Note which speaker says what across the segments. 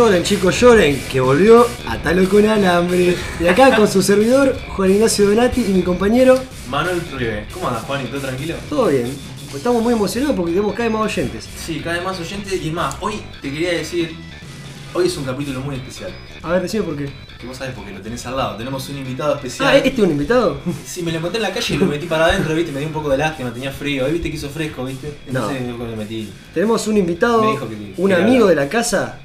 Speaker 1: Lloren, chicos, lloren, que volvió a Talo con Alambre. Y acá con su servidor, Juan Ignacio Donati y mi compañero,
Speaker 2: Manuel Rive. ¿Cómo andas, Juan? ¿Y todo tranquilo?
Speaker 1: todo bien. Pues Estamos muy emocionados porque tenemos cada vez más oyentes.
Speaker 2: Sí, cada vez más oyentes y más. Hoy te quería decir, hoy es un capítulo muy especial.
Speaker 1: A ver, decime por qué.
Speaker 2: Que vos sabés porque lo tenés al lado. Tenemos un invitado especial.
Speaker 1: Ah, ¿este es un invitado?
Speaker 2: Sí, me lo encontré en la calle y lo metí para adentro, viste, me dio un poco de lástima, tenía frío. Ahí viste que hizo fresco, viste. Entonces
Speaker 1: No.
Speaker 2: lo metí.
Speaker 1: Tenemos un
Speaker 2: Me
Speaker 1: invitado,
Speaker 2: dijo que-
Speaker 1: un
Speaker 2: que
Speaker 1: amigo de la casa.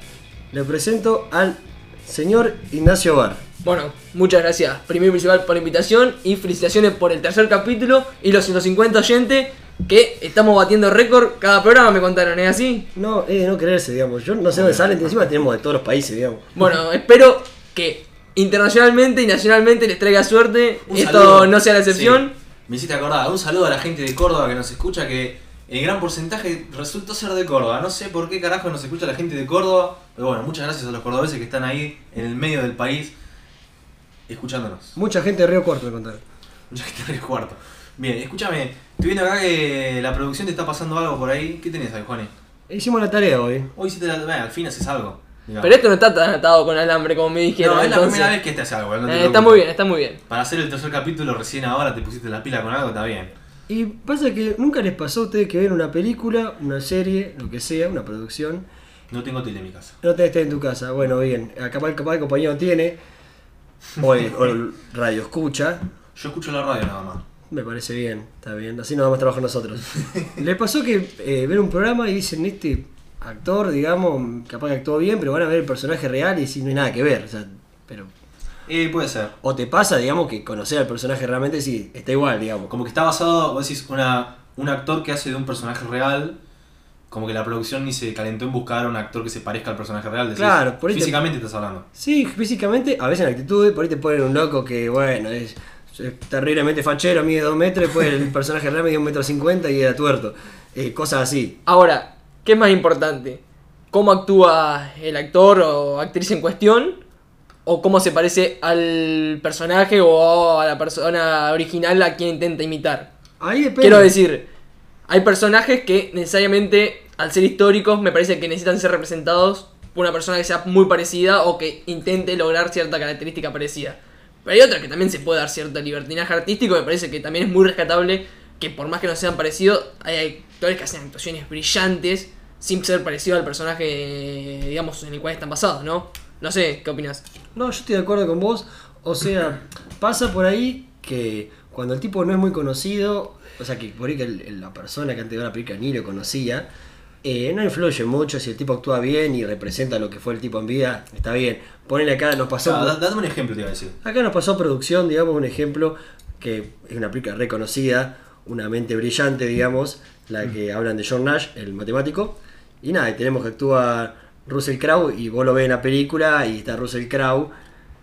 Speaker 1: Le presento al señor Ignacio Bar.
Speaker 3: Bueno, muchas gracias, primero y principal, por la invitación y felicitaciones por el tercer capítulo y los 150 oyentes que estamos batiendo récord cada programa, me contaron, ¿es así?
Speaker 1: No, eh, no creerse, digamos. Yo no sé dónde salen, encima tenemos de todos los países, digamos.
Speaker 3: Bueno, espero que internacionalmente y nacionalmente les traiga suerte,
Speaker 2: Un
Speaker 3: esto
Speaker 2: saludo.
Speaker 3: no sea la excepción.
Speaker 2: Sí, me hiciste acordar. Un saludo a la gente de Córdoba que nos escucha, que el gran porcentaje resultó ser de Córdoba. No sé por qué carajo nos escucha la gente de Córdoba, pero bueno, muchas gracias a los cordobeses que están ahí en el medio del país escuchándonos.
Speaker 1: Mucha gente de Río Cuarto me contaron.
Speaker 2: Mucha gente del cuarto. Bien, escúchame, estoy viendo acá que la producción te está pasando algo por ahí. ¿Qué tenés ahí, Juani?
Speaker 1: Hicimos la tarea hoy.
Speaker 2: Hoy hiciste la. Bueno, al fin haces algo. digamos.
Speaker 3: Pero esto no está tan atado con alambre como me dijeron.
Speaker 2: no, es la
Speaker 3: entonces-
Speaker 2: primera vez que este hace algo. no te
Speaker 3: Eh, está muy bien, está muy bien.
Speaker 2: Para hacer el tercer capítulo recién ahora te pusiste la pila con algo, está bien.
Speaker 1: Y pasa que nunca les pasó a ustedes que ven una película, una serie, lo que sea, una producción.
Speaker 2: No tengo tele en mi casa.
Speaker 1: No tenés tele en tu casa. Bueno, bien. Acá capaz el compañero tiene. O el, o el radio escucha.
Speaker 2: Yo escucho la radio nada más.
Speaker 1: Me parece bien, está bien. Así nos vamos a trabajar nosotros. Les pasó que eh, ven un programa y dicen, este actor, digamos, capaz que actuó bien, pero van a ver el personaje real y si no hay nada que ver. O sea, pero.
Speaker 2: Eh, puede ser.
Speaker 1: O te pasa, digamos, que conocer al personaje realmente sí, está igual, digamos.
Speaker 2: Como que está basado, vos decís, una, un actor que hace de un personaje real. Como que la producción ni se calentó en buscar a un actor que se parezca al personaje real. decís,
Speaker 1: Claro, por ahí te-
Speaker 2: Físicamente estás hablando.
Speaker 1: Sí, físicamente, a veces en actitud, por ahí te ponen un loco que, bueno, es, es terriblemente fachero, mide 2 metros, después el personaje real mide 1 metro 50 y era tuerto. Eh, cosas así.
Speaker 3: Ahora, ¿qué es más importante? ¿Cómo actúa el actor o actriz en cuestión? ¿O cómo se parece al personaje o a la persona original a quien intenta imitar?
Speaker 1: Ahí depende.
Speaker 3: Quiero decir, hay personajes que necesariamente, al ser históricos, me parece que necesitan ser representados por una persona que sea muy parecida o que intente lograr cierta característica parecida. Pero hay otras que también se puede dar cierto libertinaje artístico, me parece que también es muy rescatable que por más que no sean parecidos, hay actores que hacen actuaciones brillantes sin ser parecido al personaje, digamos, en el cual están basados, ¿no? No sé, ¿qué opinas?
Speaker 1: No, yo estoy de acuerdo con vos. O sea, pasa por ahí que cuando el tipo no es muy conocido, o sea, que por ahí que el- la persona que antes de la película ni lo conocía, eh, no influye mucho si el tipo actúa bien y representa lo que fue el tipo en vida, está bien. Ponele acá, nos pasó.
Speaker 2: Da- dame un ejemplo, te iba a decir.
Speaker 1: Acá nos pasó producción, digamos, un ejemplo que es una película reconocida, una mente brillante, digamos, la que hablan de John Nash, el matemático. Y nada, y tenemos que actúa Russell Crowe y vos lo ves en la película y está Russell Crowe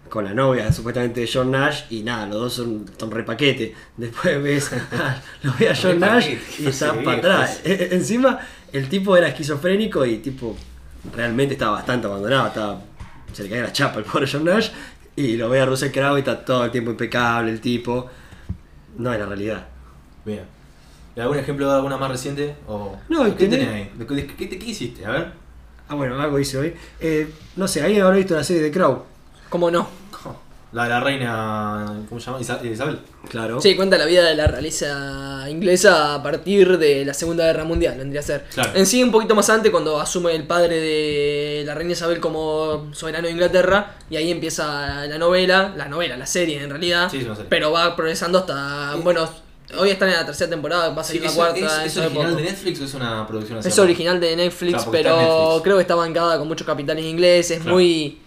Speaker 1: con la novia supuestamente de John Nash y nada, los dos son, son repaquete. Después ves a, lo ves a John Nash y está para atrás. E- Encima, el tipo era esquizofrénico y tipo realmente estaba bastante abandonado, estaba, se le caía la chapa al pobre John Nash y lo ve a Russell Crowe y está todo el tiempo impecable el tipo. No es la realidad.
Speaker 2: Bien. ¿Y ¿Algún ejemplo de alguna más reciente? O,
Speaker 1: No,
Speaker 2: ¿Qué
Speaker 1: tenés-
Speaker 2: tenés ahí? ¿De- de- ¿Qué, te- qué hiciste? A ver.
Speaker 1: Ah, bueno, algo hice hoy. Eh, no sé, ¿alguien habrá visto la serie de Crow?
Speaker 3: ¿Cómo no?
Speaker 2: La de la reina. ¿Cómo se llama? Isa- Isabel.
Speaker 1: Claro.
Speaker 3: Sí, cuenta la vida de la realeza inglesa a partir de la Segunda Guerra Mundial, vendría a ser.
Speaker 2: Claro.
Speaker 3: En sí, un poquito más antes, cuando asume el padre de la reina Isabel como soberano de Inglaterra, y ahí empieza la novela, la novela, la serie en realidad,
Speaker 2: Sí, es una serie.
Speaker 3: pero va progresando hasta, bueno, hoy están en la tercera temporada, va a
Speaker 2: Sí,
Speaker 3: salir la
Speaker 2: ¿Es,
Speaker 3: cuarta.
Speaker 2: es, original
Speaker 3: poco.
Speaker 2: de Netflix o es una producción así?
Speaker 3: Es original de Netflix,
Speaker 2: Claro, en
Speaker 3: pero
Speaker 2: Netflix.
Speaker 3: creo que está bancada con muchos capitales ingleses,
Speaker 2: Claro.
Speaker 3: muy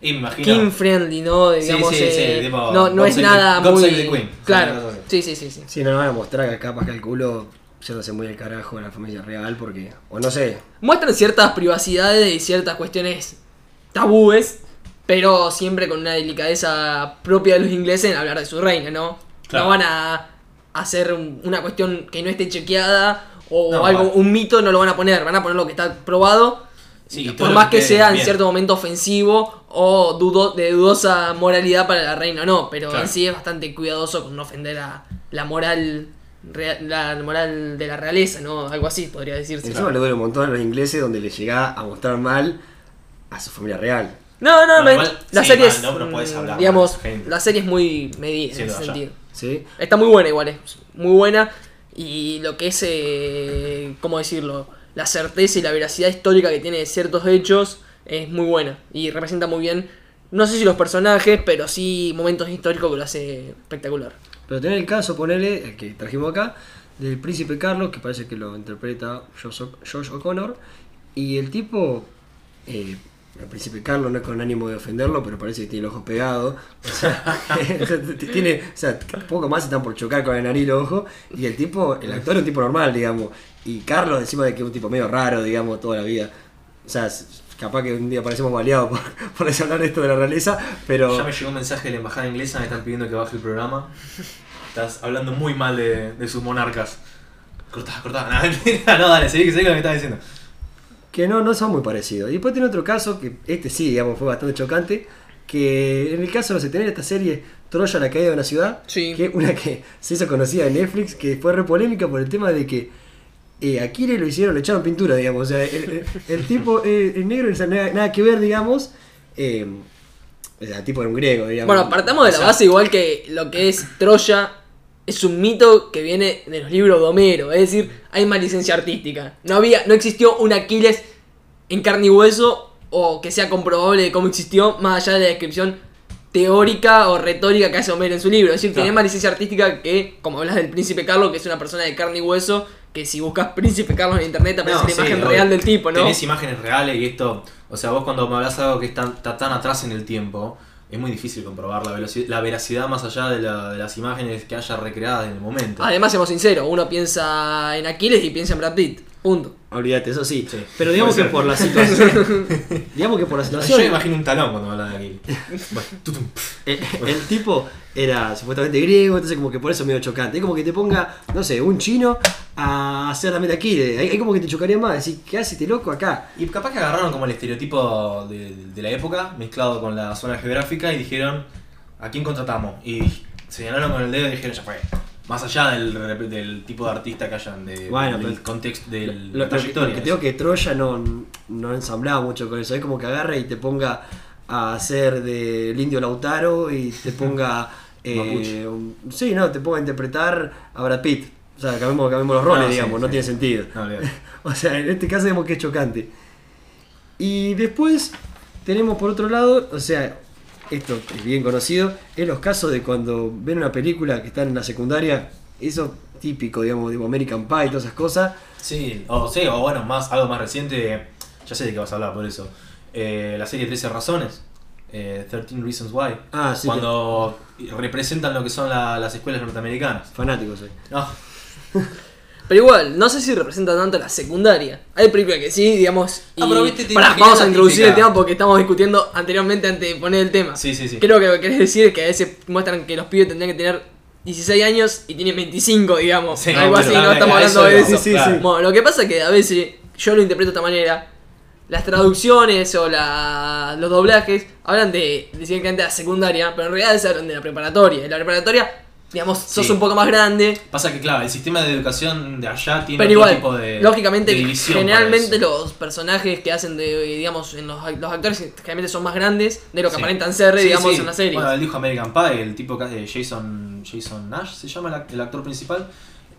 Speaker 3: king friendly, ¿no?
Speaker 2: Sí,
Speaker 3: Digamos,
Speaker 2: sí, sí,
Speaker 3: eh,
Speaker 2: tipo,
Speaker 3: no, no
Speaker 2: God
Speaker 3: es
Speaker 2: Save
Speaker 3: nada
Speaker 2: the-
Speaker 3: muy...
Speaker 2: Save the Queen.
Speaker 3: Claro, sí, sí, sí, sí.
Speaker 1: Sí, no nos van a mostrar que capaz calculo yéndose muy al carajo de la familia real porque. O no sé.
Speaker 3: muestran ciertas privacidades y ciertas cuestiones tabúes, pero siempre con una delicadeza propia de los ingleses en hablar de su reina, ¿no?
Speaker 2: Claro.
Speaker 3: No van a hacer un- una cuestión que no esté chequeada o
Speaker 2: No,
Speaker 3: algo,
Speaker 2: va.
Speaker 3: un mito no lo van a poner, van a poner lo que está probado,
Speaker 2: Sí,
Speaker 3: por más que sea en cierto momento ofensivo o dudo, de dudosa moralidad para la reina o no, pero
Speaker 2: Claro.
Speaker 3: en sí es bastante cuidadoso con no ofender a la moral la moral de la realeza, ¿no? Algo así podría decirse.
Speaker 1: Encima le duele un montón a los ingleses donde les llega a mostrar mal a su familia real.
Speaker 3: No, no,
Speaker 2: No,
Speaker 3: me-
Speaker 2: igual,
Speaker 3: la
Speaker 2: sí,
Speaker 3: serie
Speaker 2: mal,
Speaker 3: es.
Speaker 2: no, pero podés hablar
Speaker 3: digamos, la serie es muy medida en ese
Speaker 2: allá.
Speaker 3: sentido.
Speaker 1: ¿Sí?
Speaker 3: Está muy buena igual, es muy buena. Y lo que es, eh, ¿cómo decirlo? La certeza y la veracidad histórica que tiene de ciertos hechos es muy buena. Y representa muy bien, no sé si los personajes, pero sí momentos históricos que lo hace espectacular.
Speaker 1: Pero tener el caso, ponele, el que trajimos acá, del príncipe Carlos, que parece que lo interpreta Josh O'Connor, y el tipo, eh, el príncipe Carlos no es con ánimo de ofenderlo, pero parece que tiene el ojo pegado, o sea, tiene, o sea, poco más están por chocar con el nariz y los ojos, y el tipo, el actor es un tipo normal, digamos, y Carlos encima de que es un tipo medio raro, digamos, toda la vida, o sea, capaz que un día parecemos baleados por, por hablar esto de la realeza, pero...
Speaker 2: Ya me llegó un mensaje de la embajada inglesa, me están pidiendo que baje el programa. Estás hablando muy mal de, de sus monarcas. Cortá, cortá. No, no, dale, seguí, seguí lo que me estás diciendo.
Speaker 1: Que no, no son muy parecidos. Y después tiene otro caso, que este sí, digamos, fue bastante chocante, que en el caso, no sé, tener esta serie Troya, la caída de una ciudad,
Speaker 3: Sí.
Speaker 1: que es una que se hizo conocida en Netflix, que fue re polémica por el tema de que eh, a Kire lo hicieron, le echaron pintura, digamos, o sea, el, tipo, eh, el negro, o sea, nada, nada que ver, digamos, eh, o sea, el tipo era un griego, digamos.
Speaker 3: Bueno, partamos de la
Speaker 2: o sea-
Speaker 3: base igual que lo que es Troya es un mito que viene de los libros de Homero, es decir, hay más licencia artística. No había, no existió un Aquiles en carne y hueso o que sea comprobable de cómo existió más allá de la descripción teórica o retórica que hace Homero en su libro. Es decir,
Speaker 2: Claro.
Speaker 3: tenés más licencia artística que, como hablas del príncipe Carlos, que es una persona de carne y hueso, que si buscas príncipe Carlos en internet aparece
Speaker 2: No,
Speaker 3: la
Speaker 2: sí,
Speaker 3: imagen
Speaker 2: obvio.
Speaker 3: real del tipo, ¿no?
Speaker 2: Tenés imágenes reales y esto. O sea, vos cuando me hablas de algo que está, está tan atrás en el tiempo, es muy difícil comprobar la, la veracidad más allá de, de las imágenes que haya recreadas en el momento.
Speaker 3: Además, seamos sinceros, uno piensa en Aquiles y piensa en Brad Pitt. Punto.
Speaker 1: Olvídate, eso sí.
Speaker 2: Sí.
Speaker 1: Pero digamos que por la situación. digamos que por la
Speaker 2: Yo
Speaker 1: situación.
Speaker 2: me imagino un talón cuando me hablas de aquí. Tutum.
Speaker 1: El, el tipo era supuestamente griego, entonces como que por eso medio chocante. Es como que te ponga, no sé, un chino a hacer la aquí. Ahí como que te chocaría más, decir, ¿qué hace este loco acá?
Speaker 2: Y capaz que agarraron como el estereotipo de, de la época, mezclado con la zona geográfica, y dijeron, ¿a quién contratamos? Y señalaron con el dedo y dijeron, ya fue. Más allá del, del tipo de artista que hayan, de,
Speaker 1: Bueno,
Speaker 2: del
Speaker 1: pero-
Speaker 2: contexto, de
Speaker 1: Lo,
Speaker 2: la trayectoria.
Speaker 1: que tengo que Troya no, no ensamblaba mucho con eso. Es como que agarra y te ponga a hacer del indio Lautaro y te ponga. eh, un- sí, no, te ponga a interpretar a Brad Pitt. O sea, cambiemos, cambiemos los roles,
Speaker 2: No, sí,
Speaker 1: digamos, no
Speaker 2: sí.
Speaker 1: tiene sentido.
Speaker 2: No.
Speaker 1: O sea, en este caso vemos que es chocante. Y después tenemos por otro lado, o sea, esto es bien conocido, es los casos de cuando ven una película que están en la secundaria, eso típico, digamos, de American Pie y todas esas cosas.
Speaker 2: Sí, o sí, o bueno, más, algo más reciente, ya sé de qué vas a hablar por eso. Eh, la serie 13 Razones, eh, 13 Reasons Why,
Speaker 1: Ah, sí,
Speaker 2: cuando representan lo que son la- las escuelas norteamericanas.
Speaker 1: fanático soy.
Speaker 2: No,
Speaker 3: Pero igual, no sé si representa tanto la secundaria. Hay películas que sí, digamos. Y
Speaker 2: Ah,
Speaker 3: Pará, vamos a introducir
Speaker 2: típica.
Speaker 3: el tema porque estamos discutiendo anteriormente antes de poner el tema.
Speaker 2: sí, sí, sí.
Speaker 3: Creo que lo que querés decir es que a veces muestran que los pibes tendrían que tener 16 años y tienen 25, digamos.
Speaker 2: Sí,
Speaker 3: Algo así, no estamos hablando de eso.
Speaker 1: Sí, sí,
Speaker 2: Claro.
Speaker 1: sí.
Speaker 3: Bueno, lo que pasa es que a veces yo lo interpreto de esta manera. Las traducciones o la, los doblajes hablan de de la secundaria, pero en realidad se hablan de la preparatoria. En la preparatoria, digamos, sos
Speaker 2: Sí.
Speaker 3: un poco más grande,
Speaker 2: Pasa que, claro, el sistema de educación de allá tiene
Speaker 3: pero
Speaker 2: otro
Speaker 3: igual,
Speaker 2: tipo de.
Speaker 3: lógicamente,
Speaker 2: de división
Speaker 3: generalmente los personajes que hacen de, digamos, en los, los actores generalmente son más grandes de lo que
Speaker 2: Sí.
Speaker 3: aparentan ser,
Speaker 2: Sí,
Speaker 3: digamos, en la serie.
Speaker 2: Bueno, él dijo American Pie, el tipo que hace Jason, Jason Nash, se llama el, ac- el actor principal.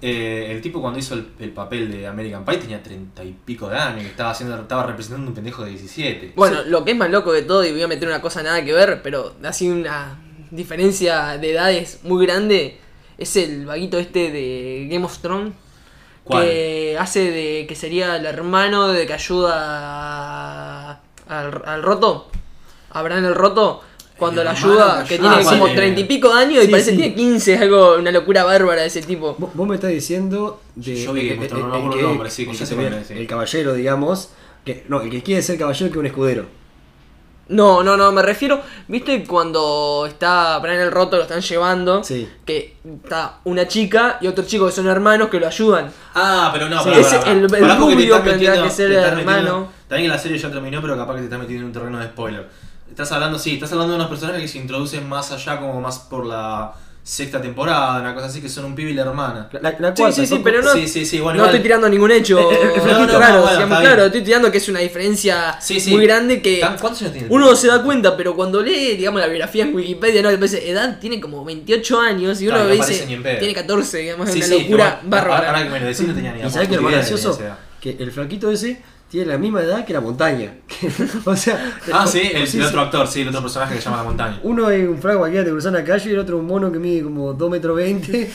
Speaker 2: Eh, el tipo cuando hizo el, el papel de American Pie tenía treinta y pico de años, estaba haciendo, estaba representando un pendejo de 17.
Speaker 3: Bueno, lo que es más loco de todo, y voy a meter una cosa nada que ver, pero así una diferencia de edades muy grande, es el vaguito este de Game of Thrones.
Speaker 2: ¿Cuál?
Speaker 3: Que hace de que sería el hermano de que ayuda a- al, al roto, a Bran el roto, cuando
Speaker 2: hermano
Speaker 3: ayuda,
Speaker 2: que
Speaker 3: tiene
Speaker 2: Ah,
Speaker 3: como treinta y pico de años y parece
Speaker 1: sí.
Speaker 3: que tiene 15, es algo, una locura bárbara de ese tipo.
Speaker 1: Vos, vos me estás diciendo de.
Speaker 2: Yo vi que
Speaker 1: el caballero, digamos. Que, no, el que quiere ser caballero que un escudero.
Speaker 3: No, no, no, me refiero, ¿viste cuando está Bran el roto, lo están llevando?
Speaker 1: Sí.
Speaker 3: que está una chica y otro chico que son hermanos que lo ayudan.
Speaker 2: Ah, pero no,
Speaker 1: Sí,
Speaker 2: pará,
Speaker 3: el- el
Speaker 2: porque te
Speaker 3: rubio
Speaker 2: estás
Speaker 3: tendría
Speaker 2: metiendo-
Speaker 3: que ser
Speaker 2: metiendo-
Speaker 3: hermano.
Speaker 2: También la serie ya terminó, pero capaz que te estás metiendo en un terreno de spoiler. Estás hablando, sí, estás hablando de unos personajes que se introducen más allá, como más por la sexta temporada, una cosa así, que son un pibe y la hermana.
Speaker 1: La, la
Speaker 3: Sí,
Speaker 1: cuarta,
Speaker 3: sí, sí,
Speaker 1: son-
Speaker 3: pero no,
Speaker 2: Sí, sí, sí, bueno,
Speaker 3: no
Speaker 2: igual-
Speaker 3: estoy tirando ningún hecho
Speaker 1: Eh, eh, eh,
Speaker 3: claro,
Speaker 1: no, no,
Speaker 2: bueno,
Speaker 3: digamos,
Speaker 2: está
Speaker 3: claro, estoy tirando que es una diferencia
Speaker 2: Sí, sí.
Speaker 3: muy grande que
Speaker 2: ¿Tan- ¿Cuántos años tiene?
Speaker 3: uno se da cuenta, pero cuando lee, digamos, la biografía en Wikipedia, no, después edad tiene como 28 años y uno
Speaker 2: Claro,
Speaker 3: dice, tiene 14, digamos, es
Speaker 2: Sí,
Speaker 3: una
Speaker 2: sí,
Speaker 3: locura
Speaker 2: igual, Ahora
Speaker 3: bárbara.
Speaker 2: que me lo decís, no tenía ni
Speaker 1: ¿Y sabes qué lo más
Speaker 2: idea
Speaker 1: gracioso? Que el flaquito ese tiene la misma edad que la montaña. o sea,
Speaker 2: Ah, sí, el,
Speaker 1: sí,
Speaker 2: el
Speaker 1: sí.
Speaker 2: otro actor, sí, el otro personaje que se llama La Montaña.
Speaker 1: Uno es un flaco cualquiera te cruzan la calle y el otro un mono que mide como 2 metros 20.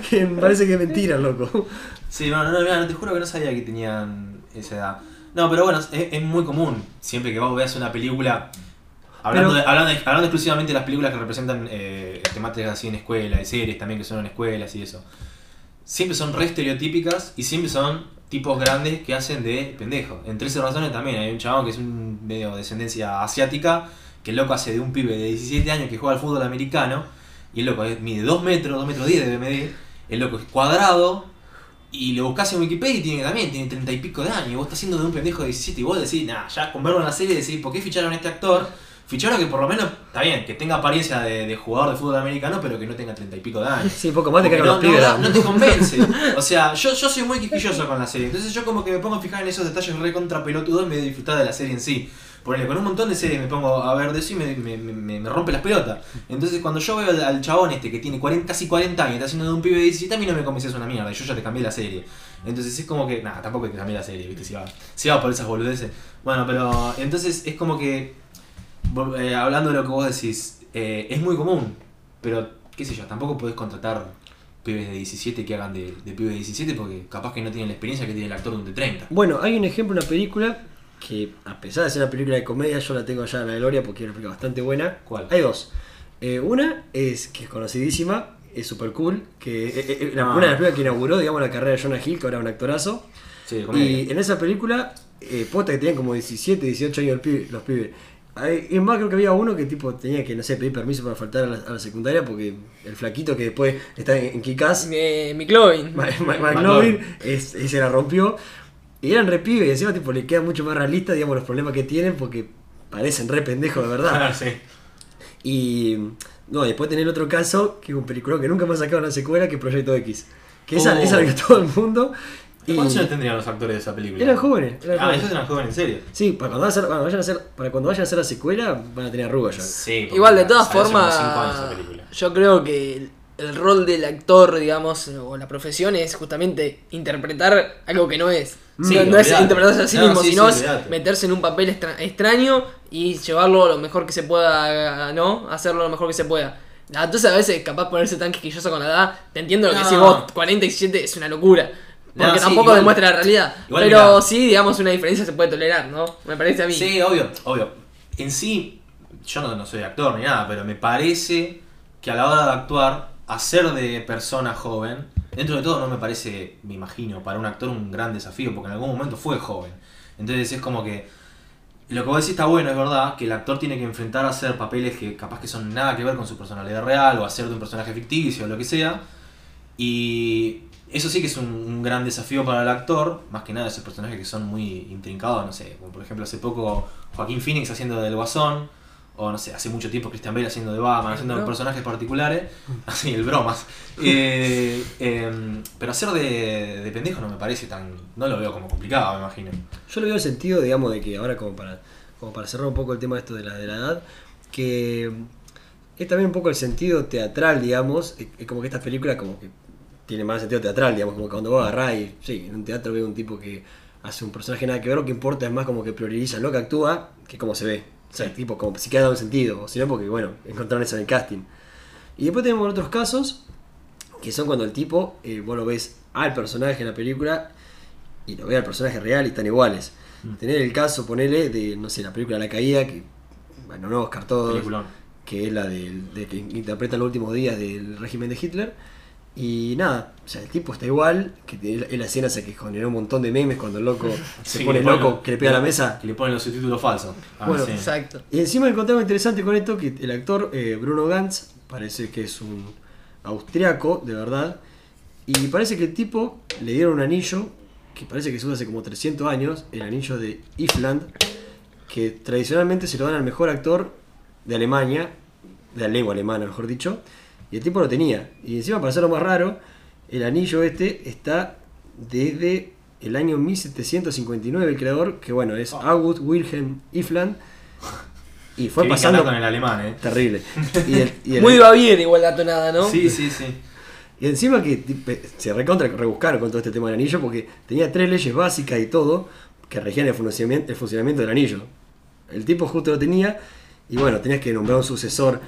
Speaker 1: que me parece que es mentira, loco.
Speaker 2: Sí, no, no, no, mira, no te juro que no sabía que tenían esa edad. No, pero bueno, es, es muy común. Siempre que vos veas una película. Hablando,
Speaker 1: Pero-
Speaker 2: de- hablando, de- hablando exclusivamente de las películas que representan eh, temáticas así en escuela, y series también que son en escuelas y eso. Siempre son re estereotípicas y siempre son tipos grandes que hacen de pendejo. En 13 razones también hay un chabón que es un medio de descendencia asiática, que el loco hace de un pibe de 17 años que juega al fútbol americano, y el loco mide 2 metros, 2 metros 10 debe medir, el loco es cuadrado, y lo buscas en Wikipedia y tiene también, tiene 30 y pico de años, y vos estás haciendo de un pendejo de 17 y vos decís, nah, ya con verlo en la serie decís, ¿por qué ficharon a este actor? Ficharon que por lo menos, está bien, que tenga apariencia de, de jugador de fútbol americano, pero que no tenga 30 y pico de años.
Speaker 1: Sí, poco más te cagan
Speaker 2: no,
Speaker 1: los
Speaker 2: no,
Speaker 1: pibes.
Speaker 2: no, no te convence. O sea, yo, yo soy muy quisquilloso con la serie. Entonces yo como que me pongo a fijar en esos detalles re contra pelotudos en vez de disfrutar de la serie en sí. Ponele, con un montón de series me pongo a ver de eso y me, me, me- me rompe las pelotas. Entonces cuando yo veo al, al chabón este que tiene 40, casi 40 años y está haciendo de un pibe de 17, a mí no me convence es una mierda. y Yo ya te cambié la serie. Entonces es como que, nada, tampoco que cambiar la serie, ¿viste? Si va, si va por esas boludeces. Bueno, pero entonces es como que, eh, hablando de lo que vos decís, eh, es muy común, pero qué sé yo, tampoco podés contratar pibes de 17 que hagan de, de pibe de 17 porque capaz que no tienen la experiencia que tiene el actor de un de 30.
Speaker 1: Bueno, hay un ejemplo, una película que a pesar de ser una película de comedia, yo la tengo allá en la gloria porque es una película bastante buena.
Speaker 2: ¿Cuál?
Speaker 1: Hay dos. Eh, una es que es conocidísima, es super cool, que eh, eh,
Speaker 2: Ah.
Speaker 1: una de las películas que inauguró, digamos, la carrera de Jonah Hill, que ahora es un actorazo.
Speaker 2: Sí.
Speaker 1: Y en esa película, posta que tenían como 17, 18 años los pibes. Hay- Es más, creo que había uno que tipo tenía que, no sé, pedir permiso para faltar a la, a la secundaria porque el flaquito que después está en, en Kikaz,
Speaker 3: Eh, McLovin.
Speaker 1: Ma- Ma- McLovin, es, es- se la rompió. Y eran re pibes, y encima tipo, le queda mucho más realista, digamos, los problemas que tienen porque parecen re pendejos de verdad.
Speaker 2: Ah, sí.
Speaker 1: Y no, después tener otro caso, que es un película que nunca me ha sacado una secuela, que es Proyecto X. Que esa,
Speaker 2: Oh.
Speaker 1: esa la que todo el mundo. Y
Speaker 2: ¿Cuántos años tendrían los actores de esa película?
Speaker 1: eran jóvenes. eran
Speaker 2: Ah,
Speaker 1: jóvenes.
Speaker 2: esos eran jóvenes, en serio.
Speaker 1: Sí, para cuando, vayan a hacer, cuando vayan a hacer, para cuando vayan a hacer la secuela van a tener arrugas ya.
Speaker 2: Sí,
Speaker 3: Igual, de todas formas, yo creo que el, rol del actor, digamos, o la profesión es justamente interpretar algo que no es.
Speaker 2: Sí,
Speaker 3: no, no es interpretarse a sí
Speaker 2: No,
Speaker 3: mismo,
Speaker 2: sí,
Speaker 3: sino
Speaker 2: sí,
Speaker 3: meterse en un papel extra- extraño y llevarlo lo mejor que se pueda, ¿no? Hacerlo lo mejor que se pueda. Entonces a veces capaz ponerse tan quisquilloso con la edad, te entiendo lo que decís vos, 47 es una locura.
Speaker 2: No,
Speaker 3: Porque tampoco demuestra la realidad.
Speaker 2: igual
Speaker 3: pero
Speaker 2: mirá.
Speaker 3: sí, digamos, una diferencia se puede tolerar, ¿no? Me parece a mí.
Speaker 2: Sí, obvio, obvio. En sí, yo no, no soy actor ni nada, pero me parece que a la hora de actuar, hacer de persona joven, dentro de todo no me parece, me imagino, para un actor un gran desafío, porque en algún momento fue joven. Entonces es como que lo que vos decís está bueno, es verdad, que el actor tiene que enfrentar a hacer papeles que capaz que son nada que ver con su personalidad real, o hacer de un personaje ficticio, o lo que sea. Y eso sí que es un, un gran desafío para el actor, más que nada esos personajes que son muy intrincados, no sé, como por ejemplo hace poco Joaquín Phoenix haciendo del Guasón, o no sé, hace mucho tiempo Christian Bale haciendo de Batman, haciendo
Speaker 3: Bro.
Speaker 2: personajes particulares, así, el bromas. Eh, em, pero hacer de, de pendejo no me parece tan, no lo veo como complicado, me imagino.
Speaker 1: Yo le veo el sentido, digamos, de que ahora como para, como para cerrar un poco el tema de esto de la, de la edad, que es también un poco el sentido teatral, digamos, es como que estas películas como que tienen más sentido teatral, digamos, como cuando vos agarrás y, sí, en un teatro veo un tipo que hace un personaje nada que ver, lo que importa es más como que prioriza lo que actúa que cómo se ve. O sea, tipo, como si queda un sentido, o si no, porque, bueno, encontraron eso en el casting. Y después tenemos otros casos, que son cuando el tipo, eh, vos lo ves al personaje en la película y lo ve al personaje real y están iguales.
Speaker 2: Mm.
Speaker 1: Tener el caso, ponele, de, no sé, la película La Caída, que, bueno, no Oscar todos,
Speaker 2: Peliculón.
Speaker 1: que es la del- de, que interpreta los últimos días del régimen de Hitler. Y nada, o sea, el tipo está igual, que tiene- es la escena esa que generó un montón de memes cuando el loco se
Speaker 2: Sí,
Speaker 1: pone loco,
Speaker 2: los-
Speaker 1: que le pega a la mesa.
Speaker 2: Que le ponen los subtítulos falsos. Ah,
Speaker 1: Bueno,
Speaker 2: sí.
Speaker 3: Exacto.
Speaker 1: Y encima encontré algo interesante con esto, que el actor eh, Bruno Gantz parece que es un austriaco, de verdad, y parece que el tipo le dieron un anillo, que parece que se usa hace como 300 años, el anillo de Ifland, que tradicionalmente se lo dan al mejor actor de Alemania, de la lengua alemana, mejor dicho, Y el tipo lo tenía. Y encima, para hacerlo más raro, el anillo este está desde el año 1759, el creador, que bueno, es August Wilhelm Ifland. Y fue
Speaker 2: que
Speaker 1: pasando.
Speaker 2: con el alemán, eh.
Speaker 1: Terrible. Y, el- y el-
Speaker 3: Muy va bien igual la tonada, ¿no?
Speaker 2: Sí, sí, sí.
Speaker 1: y encima que se recontra rebuscaron con todo este tema del anillo porque tenía tres leyes básicas y todo que regían el funcionamiento, el funcionamiento del anillo. El tipo justo lo tenía y bueno, tenías que nombrar un sucesor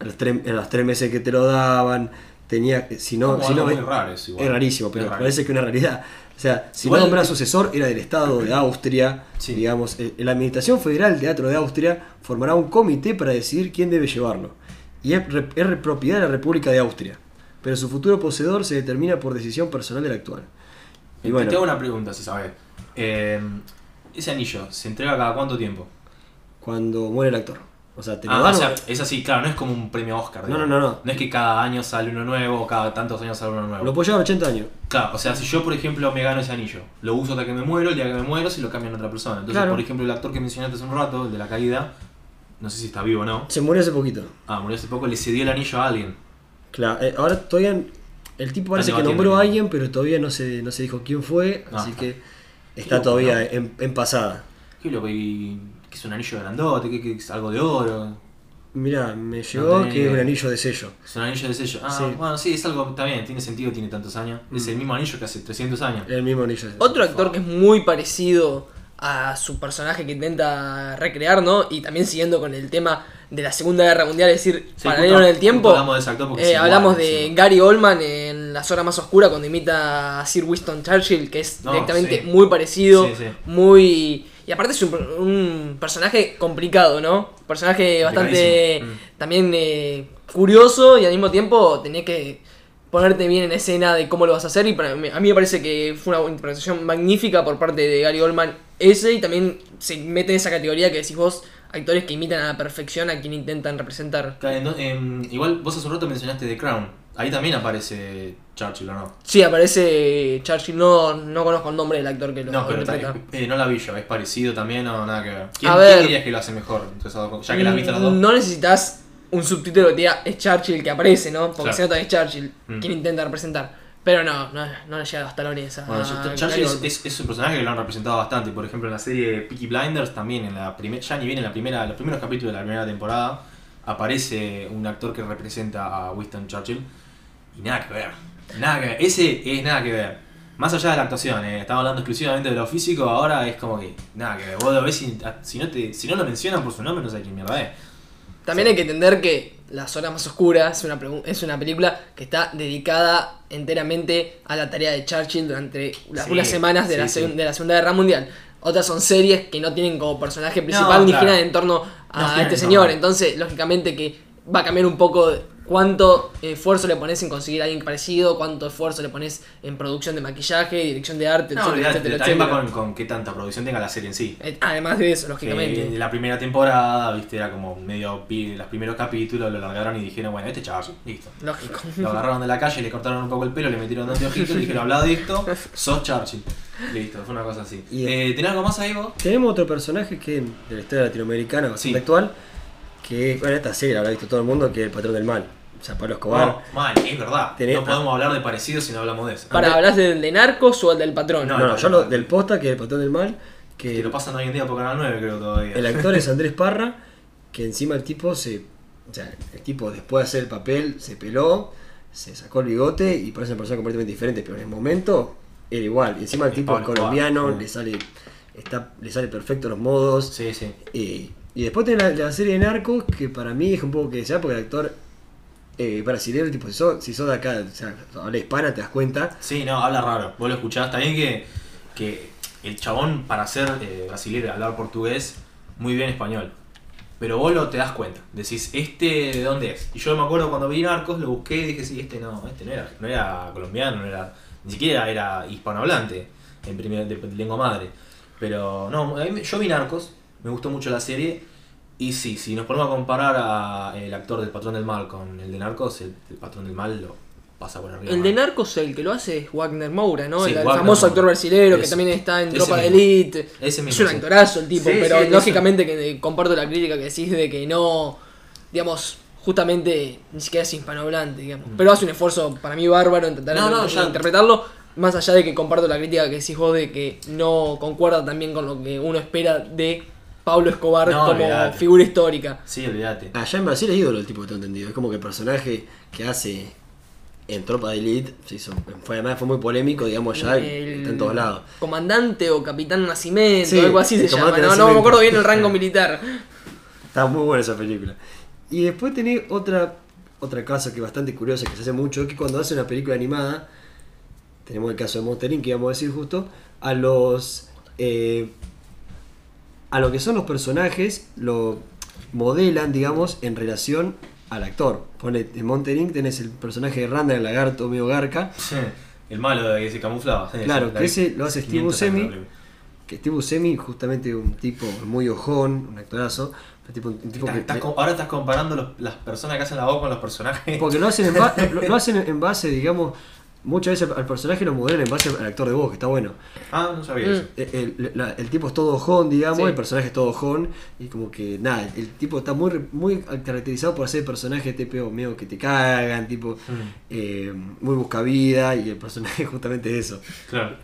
Speaker 1: a los tres, a los tres meses que te lo daban. Tenía, si no, si no, es,
Speaker 2: igual.
Speaker 1: es rarísimo, pero
Speaker 2: Es raro.
Speaker 1: parece que una realidad. O sea, si
Speaker 2: Igual-
Speaker 1: no nombras sucesor, era del Estado de Austria.
Speaker 2: Sí.
Speaker 1: Digamos, Eh, la Administración Federal del Teatro de Austria formará un comité para decidir quién debe llevarlo. Y es, es propiedad de la República de Austria. Pero su futuro poseedor se determina por decisión personal del actual. Y
Speaker 2: Te
Speaker 1: bueno,
Speaker 2: tengo una pregunta, si sabes. Eh, ese anillo, ¿se entrega cada cuánto tiempo?
Speaker 1: cuando muere el actor. O sea, te lo
Speaker 2: Ah,
Speaker 1: dan.
Speaker 2: o sea, es así, claro, no es como un premio Oscar.
Speaker 1: No, no, no, no.
Speaker 2: No es que cada año sale uno nuevo o cada tantos años sale uno nuevo.
Speaker 1: Lo puedo llevar 80 años.
Speaker 2: Claro, o sea, si yo, por ejemplo, me gano ese anillo, lo uso hasta que me muero, el día que me muero, si lo cambian a otra persona. Entonces,
Speaker 1: Claro.
Speaker 2: por ejemplo, el actor que mencionaste hace un rato, el de la caída, no sé si está vivo o no.
Speaker 1: Se murió hace poquito.
Speaker 2: Ah, murió hace poco, le cedió el anillo a alguien.
Speaker 1: Claro, eh, ahora todavía. El tipo parece que nombró a alguien, pero todavía no se, no se dijo quién fue.
Speaker 2: Ah,
Speaker 1: así
Speaker 2: está.
Speaker 1: que está
Speaker 2: loco,
Speaker 1: todavía
Speaker 2: ¿no?
Speaker 1: en, en pasada.
Speaker 2: ¿Qué loco? ¿Y que es un anillo grandote? ¿Qué, qué es algo de oro?
Speaker 1: Mira, me llegó que es un anillo de sello.
Speaker 2: Es un anillo de sello. Ah,
Speaker 1: Sí.
Speaker 2: bueno, sí, es algo, está bien, tiene sentido, tiene tantos años. Es
Speaker 1: Mm.
Speaker 2: el mismo anillo que hace 300 años.
Speaker 1: El mismo anillo de sello.
Speaker 3: Otro actor que es muy parecido a su personaje que intenta recrear, ¿no? Y también siguiendo con el tema de la Segunda Guerra Mundial, es decir,
Speaker 2: Sí,
Speaker 3: paralelo en el tiempo.
Speaker 2: hablamos de ese actor porque
Speaker 3: eh,
Speaker 2: igual,
Speaker 3: hablamos de. Gary Oldman en La Zona Más Oscura cuando imita a Sir Winston Churchill, que es
Speaker 2: No,
Speaker 3: directamente
Speaker 2: sí.
Speaker 3: muy parecido,
Speaker 2: Sí, sí.
Speaker 3: muy... Y aparte es un, un personaje complicado, ¿no? Personaje bastante.
Speaker 2: Mm.
Speaker 3: también eh, curioso y al mismo tiempo tenés que ponerte bien en escena de cómo lo vas a hacer y para mí, a mí me parece que fue una interpretación magnífica por parte de Gary Oldman ese y también se mete en esa categoría que decís vos actores que imitan a la perfección a quien intentan representar.
Speaker 2: Claro, igual vos hace un rato mencionaste The Crown. Ahí también aparece Churchill, ¿o no?
Speaker 3: Sí, aparece Churchill, no, no conozco el nombre del actor que lo
Speaker 2: No, pero
Speaker 3: interpreta.
Speaker 2: está- eh, no la vi yo, es parecido también o nada que ver. ¿Quién,
Speaker 3: A
Speaker 2: quién
Speaker 3: ver.
Speaker 2: dirías que lo hace mejor? dos? Ya que las viste las dos.
Speaker 3: No necesitas un subtítulo que te diga es Churchill que aparece, ¿no? Porque
Speaker 2: Claro.
Speaker 3: se nota que es Churchill
Speaker 2: Mm.
Speaker 3: quien intenta representar. Pero no, no, no le llega hasta la esa.
Speaker 2: Bueno, yo-
Speaker 3: a
Speaker 2: Churchill es,
Speaker 3: Oldman.
Speaker 2: es- es un personaje que lo han representado bastante. Por ejemplo, en la serie Peaky Blinders, también en la primera, ya ni bien en la primera, los primeros capítulos de la primera temporada, aparece un actor que representa a Winston Churchill. Y nada que ver. Nada que ver. Ese es nada que ver. Más allá de la actuación, eh, estamos hablando exclusivamente de lo físico, ahora es como que nada que ver. Vos lo ves y si no, te, si no lo mencionan por su nombre, no sé quién mierda es.
Speaker 3: También hay que entender que La Zona Más Oscura es una, es una película que está dedicada enteramente a la tarea de Churchill durante las
Speaker 2: Sí,
Speaker 3: unas semanas de, la
Speaker 2: sí,
Speaker 3: segun-
Speaker 2: sí.
Speaker 3: de la Segunda Guerra Mundial. Otras son series que no tienen como personaje principal
Speaker 2: No,
Speaker 3: ni
Speaker 2: claro.
Speaker 3: giran en torno a
Speaker 2: No giran
Speaker 3: este señor. Entonces, lógicamente que va a cambiar un poco cuánto esfuerzo le pones en conseguir a alguien parecido, cuánto esfuerzo le pones en producción de maquillaje, dirección de arte,
Speaker 2: No,
Speaker 3: etcétera, etcétera,
Speaker 2: también va
Speaker 3: etcétera.
Speaker 2: con, con qué tanta producción tenga la serie en sí.
Speaker 3: Eh, Además de eso,
Speaker 2: Que
Speaker 3: lógicamente.
Speaker 2: la primera temporada, viste, era como medio pi- los primeros capítulos, lo largaron y dijeron, bueno, este chaval, listo.
Speaker 3: Lógico.
Speaker 2: Lo agarraron de la calle, le cortaron un poco el pelo, le metieron dos anteojitos y le dijeron, habla de esto, sos Churchill. Listo, fue una cosa así.
Speaker 1: Y-
Speaker 2: Eh, ¿Tenés algo más ahí vos?
Speaker 1: Tenemos otro personaje que de la historia latinoamericana bastante
Speaker 2: Sí.
Speaker 1: actual, que bueno, esta serie la habrá visto todo el mundo, que es el patrón del mal. O sea, Pablo Escobar.
Speaker 2: No, man, es verdad.
Speaker 1: Tenés-
Speaker 2: No podemos hablar de parecido si no hablamos de eso.
Speaker 3: Para, ¿hablas del de Narcos o el del patrón?
Speaker 1: No,
Speaker 2: No,
Speaker 1: no, yo lo del posta, que es el patrón del mal, que
Speaker 2: Que lo pasan hoy en día por Canal 9, creo todavía.
Speaker 1: el actor es Andrés Parra, que encima el tipo se. O sea, el tipo después de hacer el papel se peló, se sacó el bigote y parece una persona completamente diferente, pero en el momento era igual. Y encima el
Speaker 2: Es
Speaker 1: tipo es
Speaker 2: Escobar,
Speaker 1: colombiano,
Speaker 2: sí.
Speaker 1: le sale. Está, le sale perfecto los modos.
Speaker 2: Sí, sí.
Speaker 1: Y, y después tiene la, la serie de Narcos, que para mí es un poco que desear, porque el actor eh, brasileño, tipo, si sos, si sos de acá, o sea, habla hispana, te das cuenta.
Speaker 2: Sí, no, habla raro. Vos lo escuchás. También que, que el chabón, para ser eh, hablar portugués, muy bien español. Pero vos lo te das cuenta. Decís, ¿este de dónde es? Y yo me acuerdo cuando vi Narcos, lo busqué y dije, sí, este no, este no era, no era colombiano, no era, ni siquiera era hispanohablante en primer, de, lengua madre. Pero no, a mí yo vi Narcos, me gustó mucho la serie. Y sí, si nos ponemos a comparar a el actor del Patrón del Mal con el de Narcos, el, el Patrón del Mal lo pasa por arriba.
Speaker 3: El de Narcos, el que lo hace es Wagner Moura, ¿no?
Speaker 2: Sí,
Speaker 3: el, famoso actor brasileño que también está en Tropa de. Elite.
Speaker 2: Ese mismo,
Speaker 3: es un actorazo el tipo,
Speaker 2: Sí,
Speaker 3: pero
Speaker 2: sí,
Speaker 3: lógicamente que eh, comparto la crítica que decís de que no, digamos, justamente ni siquiera es hispanohablante, digamos. Pero hace un esfuerzo para mí bárbaro en tratar
Speaker 2: Mm. No,
Speaker 3: de,
Speaker 2: no,
Speaker 3: de
Speaker 2: ya-
Speaker 3: interpretarlo. Más allá de que comparto la crítica que decís vos de que no concuerda también con lo que uno espera de Pablo Escobar
Speaker 2: No,
Speaker 3: como
Speaker 2: olvidate.
Speaker 3: figura histórica.
Speaker 2: Sí, olvídate.
Speaker 1: Allá en Brasil es ídolo el tipo que tengo entendido. Es como que el personaje que hace en Tropa de Elite se hizo, fue, además fue muy polémico, digamos, ya
Speaker 3: El
Speaker 1: está en todos lados.
Speaker 3: Comandante o capitán Nacimiento,
Speaker 1: Sí,
Speaker 3: algo así se llama. No, no me acuerdo bien el rango militar.
Speaker 1: Está muy buena esa película. Y después tenés otra, otra cosa que es bastante curiosa, que se hace mucho, que cuando hace una película animada, tenemos el caso de Monster Inc, que íbamos a decir justo, a los... eh, a lo que son los personajes, lo modelan, digamos, en relación al actor. Pone, en Monster Inc tenés el personaje de Randa, el lagarto medio garca,
Speaker 2: El malo de que se camuflaba. sí,
Speaker 1: Claro,
Speaker 2: sí, la
Speaker 1: que ese lo hace Steve
Speaker 2: 500 años
Speaker 1: Buscemi. que Steve Buscemi, justamente un tipo muy ojón, un actorazo, un tipo, un tipo
Speaker 2: Estás-
Speaker 1: que...
Speaker 2: estás com- ahora estás comparando los- las personas que hacen la voz con los personajes.
Speaker 1: Porque lo hacen en, ba- lo, lo hacen en base, digamos, muchas veces al personaje lo modelan en base al actor de voz, que está bueno.
Speaker 2: Ah, no sabía
Speaker 3: Mm.
Speaker 2: eso.
Speaker 1: El, el- la- el tipo es todo ojón, digamos,
Speaker 3: Sí.
Speaker 1: el personaje es todo ojón, y como que nada, el, tipo está muy muy caracterizado por hacer personajes tipo medio que te cagan, tipo
Speaker 2: Mm.
Speaker 1: eh, muy buscavida, y el personaje justamente es eso.
Speaker 2: Claro.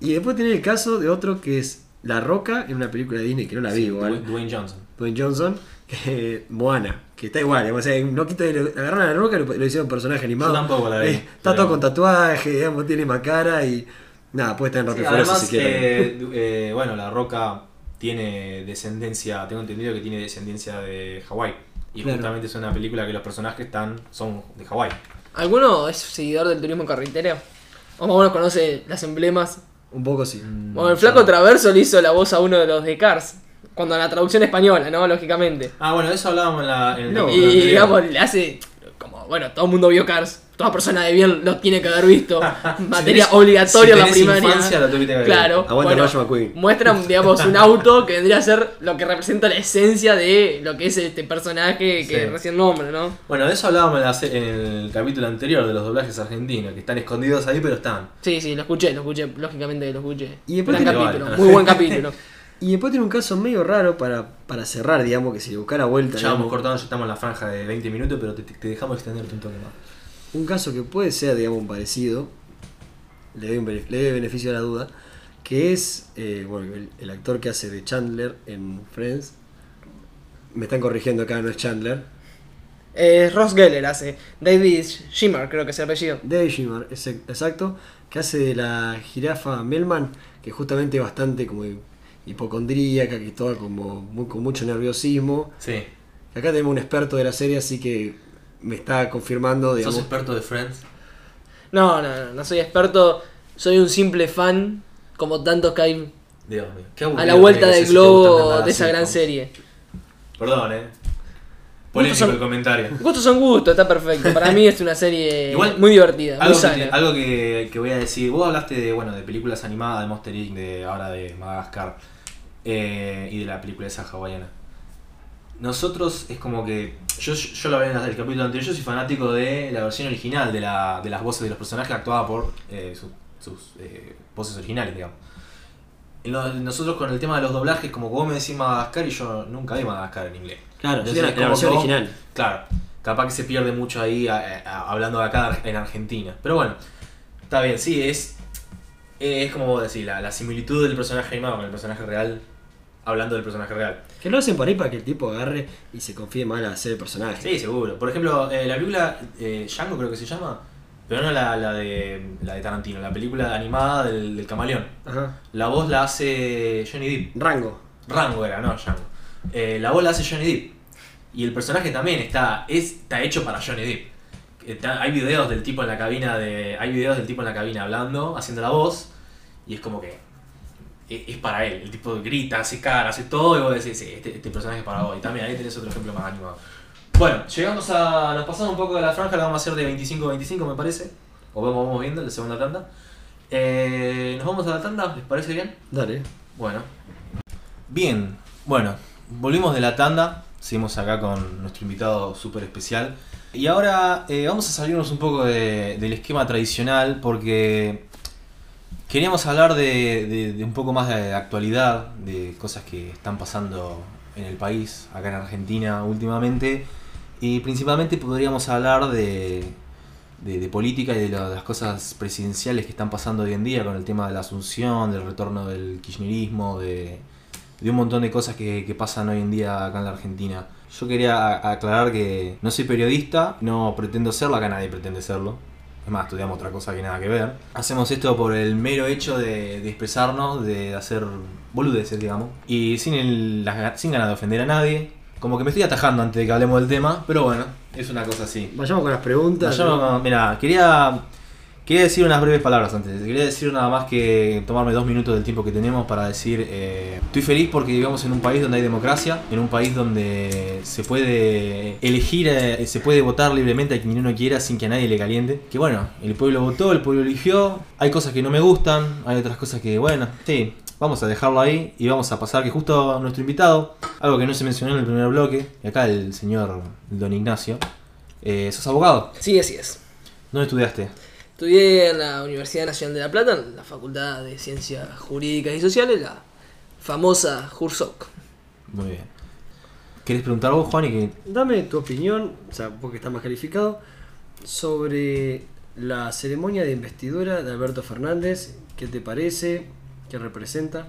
Speaker 1: Y después tiene el caso de otro que es La Roca en una película de Disney que no la vi
Speaker 2: Sí,
Speaker 1: igual.
Speaker 2: Dwayne- Dwayne Johnson.
Speaker 1: Dwayne Johnson, que Moana, que está igual, digamos, o sea, un loquito de- agarraron a la roca y lo, lo hicieron personaje animado.
Speaker 2: Yo tampoco la vi,
Speaker 1: Eh, está todo con tatuaje, digamos, tiene más cara y. Nada, puede estar en
Speaker 2: Sí,
Speaker 1: Rotterdam
Speaker 2: además,
Speaker 1: si quieren.
Speaker 2: eh, eh, bueno, La Roca tiene descendencia, tengo entendido que tiene descendencia de Hawái. Y
Speaker 1: Claro.
Speaker 2: justamente es una película que los personajes están, son de Hawái.
Speaker 3: ¿Alguno es seguidor del turismo carretero? O más o menos conoce las emblemas.
Speaker 1: Un poco sí.
Speaker 2: Mm,
Speaker 3: Bueno, el flaco
Speaker 2: no.
Speaker 3: Traverso le hizo la voz a uno de los de Cars. Cuando la traducción española, ¿no? Lógicamente.
Speaker 2: Ah, bueno, de eso hablábamos en, la, en
Speaker 1: No,
Speaker 3: Y digamos, le hace. Como, bueno, todo el mundo vio Cars. Toda persona de bien lo tiene que haber visto. Materia
Speaker 2: tenés-
Speaker 3: obligatoria
Speaker 2: si
Speaker 3: en la primaria.
Speaker 2: infancia, lo tuviste que
Speaker 3: claro.
Speaker 1: visto. Aguante
Speaker 3: bueno,
Speaker 1: McQueen.
Speaker 3: Muestran, digamos, un auto que vendría a ser lo que representa la esencia de lo que es este personaje que
Speaker 2: Sí.
Speaker 3: recién nombra, ¿no?
Speaker 2: Bueno, de eso hablábamos en, la el capítulo anterior de los doblajes argentinos, que están escondidos ahí, pero están.
Speaker 3: Sí, sí, lo escuché, lo escuché. Lógicamente lo escuché.
Speaker 1: Y después
Speaker 3: Gran capítulo,
Speaker 2: Vale.
Speaker 3: muy buen capítulo.
Speaker 1: Y después tiene un caso medio raro para, para cerrar, digamos, que si le buscara vuelta.
Speaker 2: Ya vamos cortando, ya estamos en la franja de 20 minutos, pero te, te dejamos extenderte un toque más.
Speaker 1: un caso que puede ser, digamos, parecido, le doy, un le doy beneficio a la duda, que es, eh, bueno, el, el actor que hace de Chandler en Friends. Me están corrigiendo acá, no es Chandler.
Speaker 3: Eh, Ross Geller hace. David Shimmer, creo que es el apellido.
Speaker 1: Dave Schimmer, es exacto, que hace de la jirafa Melman, que justamente es bastante como hipocondríaca, que toda como muy- con mucho nerviosismo.
Speaker 2: Sí.
Speaker 1: Acá tenemos un experto de la serie, así que me está confirmando,
Speaker 2: ¿Sos
Speaker 1: digamos.
Speaker 2: experto de Friends?
Speaker 3: No, no, no, no soy experto. Soy un simple fan, como tantos que hay
Speaker 2: Dios mío. Qué
Speaker 3: a la vuelta del globo de esa gran serie.
Speaker 2: Perdón, eh. Polémico
Speaker 3: son-
Speaker 2: el comentario.
Speaker 3: Gustos son gustos, está perfecto. Para mí es una serie
Speaker 2: Igual,
Speaker 3: muy divertida,
Speaker 2: Algo, que,
Speaker 3: sana.
Speaker 2: te- algo que, que voy a decir, vos hablaste de, bueno, de películas animadas, de Monster Inc., de, ahora de Madagascar, eh, y de la película esa hawaiana. Nosotros es como que, yo, yo lo hablé en el capítulo anterior, yo soy fanático de la versión original de, la, de las voces de los personajes actuada por eh, su- sus eh, voces originales, digamos. Nosotros con el tema de los doblajes, como vos me decís Madagascar y yo nunca vi Madagascar en inglés.
Speaker 1: Claro,
Speaker 2: Entonces,
Speaker 1: la, versión original.
Speaker 2: Claro, capaz que se pierde mucho ahí a- a- hablando de acá en Argentina. Pero bueno, está bien, sí, es, es como vos decís, la, la similitud del personaje animado con el personaje real, hablando del personaje real.
Speaker 1: Que lo hacen por ahí para que el tipo agarre y se confíe mal a hacer el personaje.
Speaker 2: Sí, seguro. Por ejemplo, eh, la película eh, Django creo que se llama, pero no la, la, de, la de Tarantino, la película animada del, del camaleón.
Speaker 1: Ajá.
Speaker 2: La voz la hace Johnny Depp.
Speaker 1: Rango.
Speaker 2: Rango era, no Django. Eh, la voz la hace Johnny Depp. Y el personaje también está, es, está hecho para Johnny Depp. Está- hay videos del tipo en la cabina de. Hay videos del tipo en la cabina hablando, haciendo la voz. Y es como que. e- Es para él. El tipo grita, hace cara, hace todo. Y vos decís, sí, este, este personaje es para vos. Y también ahí tenés otro ejemplo más animado. Bueno, llegamos a. Nos pasamos un poco de la franja, la vamos a hacer de 25-25, me parece. O vamos, vamos viendo la segunda tanda. Eh, ¿Nos vamos a la tanda? ¿Les parece bien?
Speaker 1: Dale.
Speaker 2: Bueno. Bien, bueno, volvimos de la tanda, seguimos acá con nuestro invitado súper especial. Y ahora eh, vamos a salirnos un poco de- del esquema tradicional porque queríamos hablar de, de- de un poco más de actualidad, de cosas que están pasando en el país, acá en Argentina últimamente. Y principalmente podríamos hablar de, de, política y de, la- de las cosas presidenciales que están pasando hoy en día con el tema de la asunción, del retorno del kirchnerismo, de, un montón de cosas que, que pasan hoy en día acá en la Argentina. Yo quería aclarar que no soy periodista, no pretendo serlo, acá nadie pretende serlo. Es más, estudiamos otra cosa que nada que ver. Hacemos esto por el mero hecho de, expresarnos, de hacer boludeces, digamos. Y sin, el, sin ganas de ofender a nadie. Como que me estoy atajando antes de que hablemos del tema, pero bueno, es una cosa así.
Speaker 1: Vayamos con las preguntas.
Speaker 2: Yo, mira, quería, quería decir unas breves palabras antes. Quería decir nada más que tomarme dos minutos del tiempo que tenemos para decir, eh, estoy feliz porque vivimos en un país donde hay democracia, en un país donde se puede elegir, eh, se puede votar libremente a quien uno quiera sin que a nadie le caliente. Que bueno, el pueblo votó, el pueblo eligió. Hay cosas que no me gustan, hay otras cosas que, bueno, sí. Vamos a dejarlo ahí y vamos a pasar que justo nuestro invitado, algo que no se mencionó en el primer bloque, y acá el señor Don Ignacio, eh, sos abogado.
Speaker 3: Sí, así es.
Speaker 2: ¿Dónde estudiaste?
Speaker 3: Estudié en la Universidad Nacional de La Plata, en la Facultad de Ciencias Jurídicas y Sociales, la famosa JURSOC.
Speaker 2: Muy bien. ¿Querés preguntar vos, Juan? Y que...
Speaker 1: Dame tu opinión, o sea, porque está más calificado, sobre la ceremonia de investidura de Alberto Fernández. ¿Qué te parece? ¿Qué representa?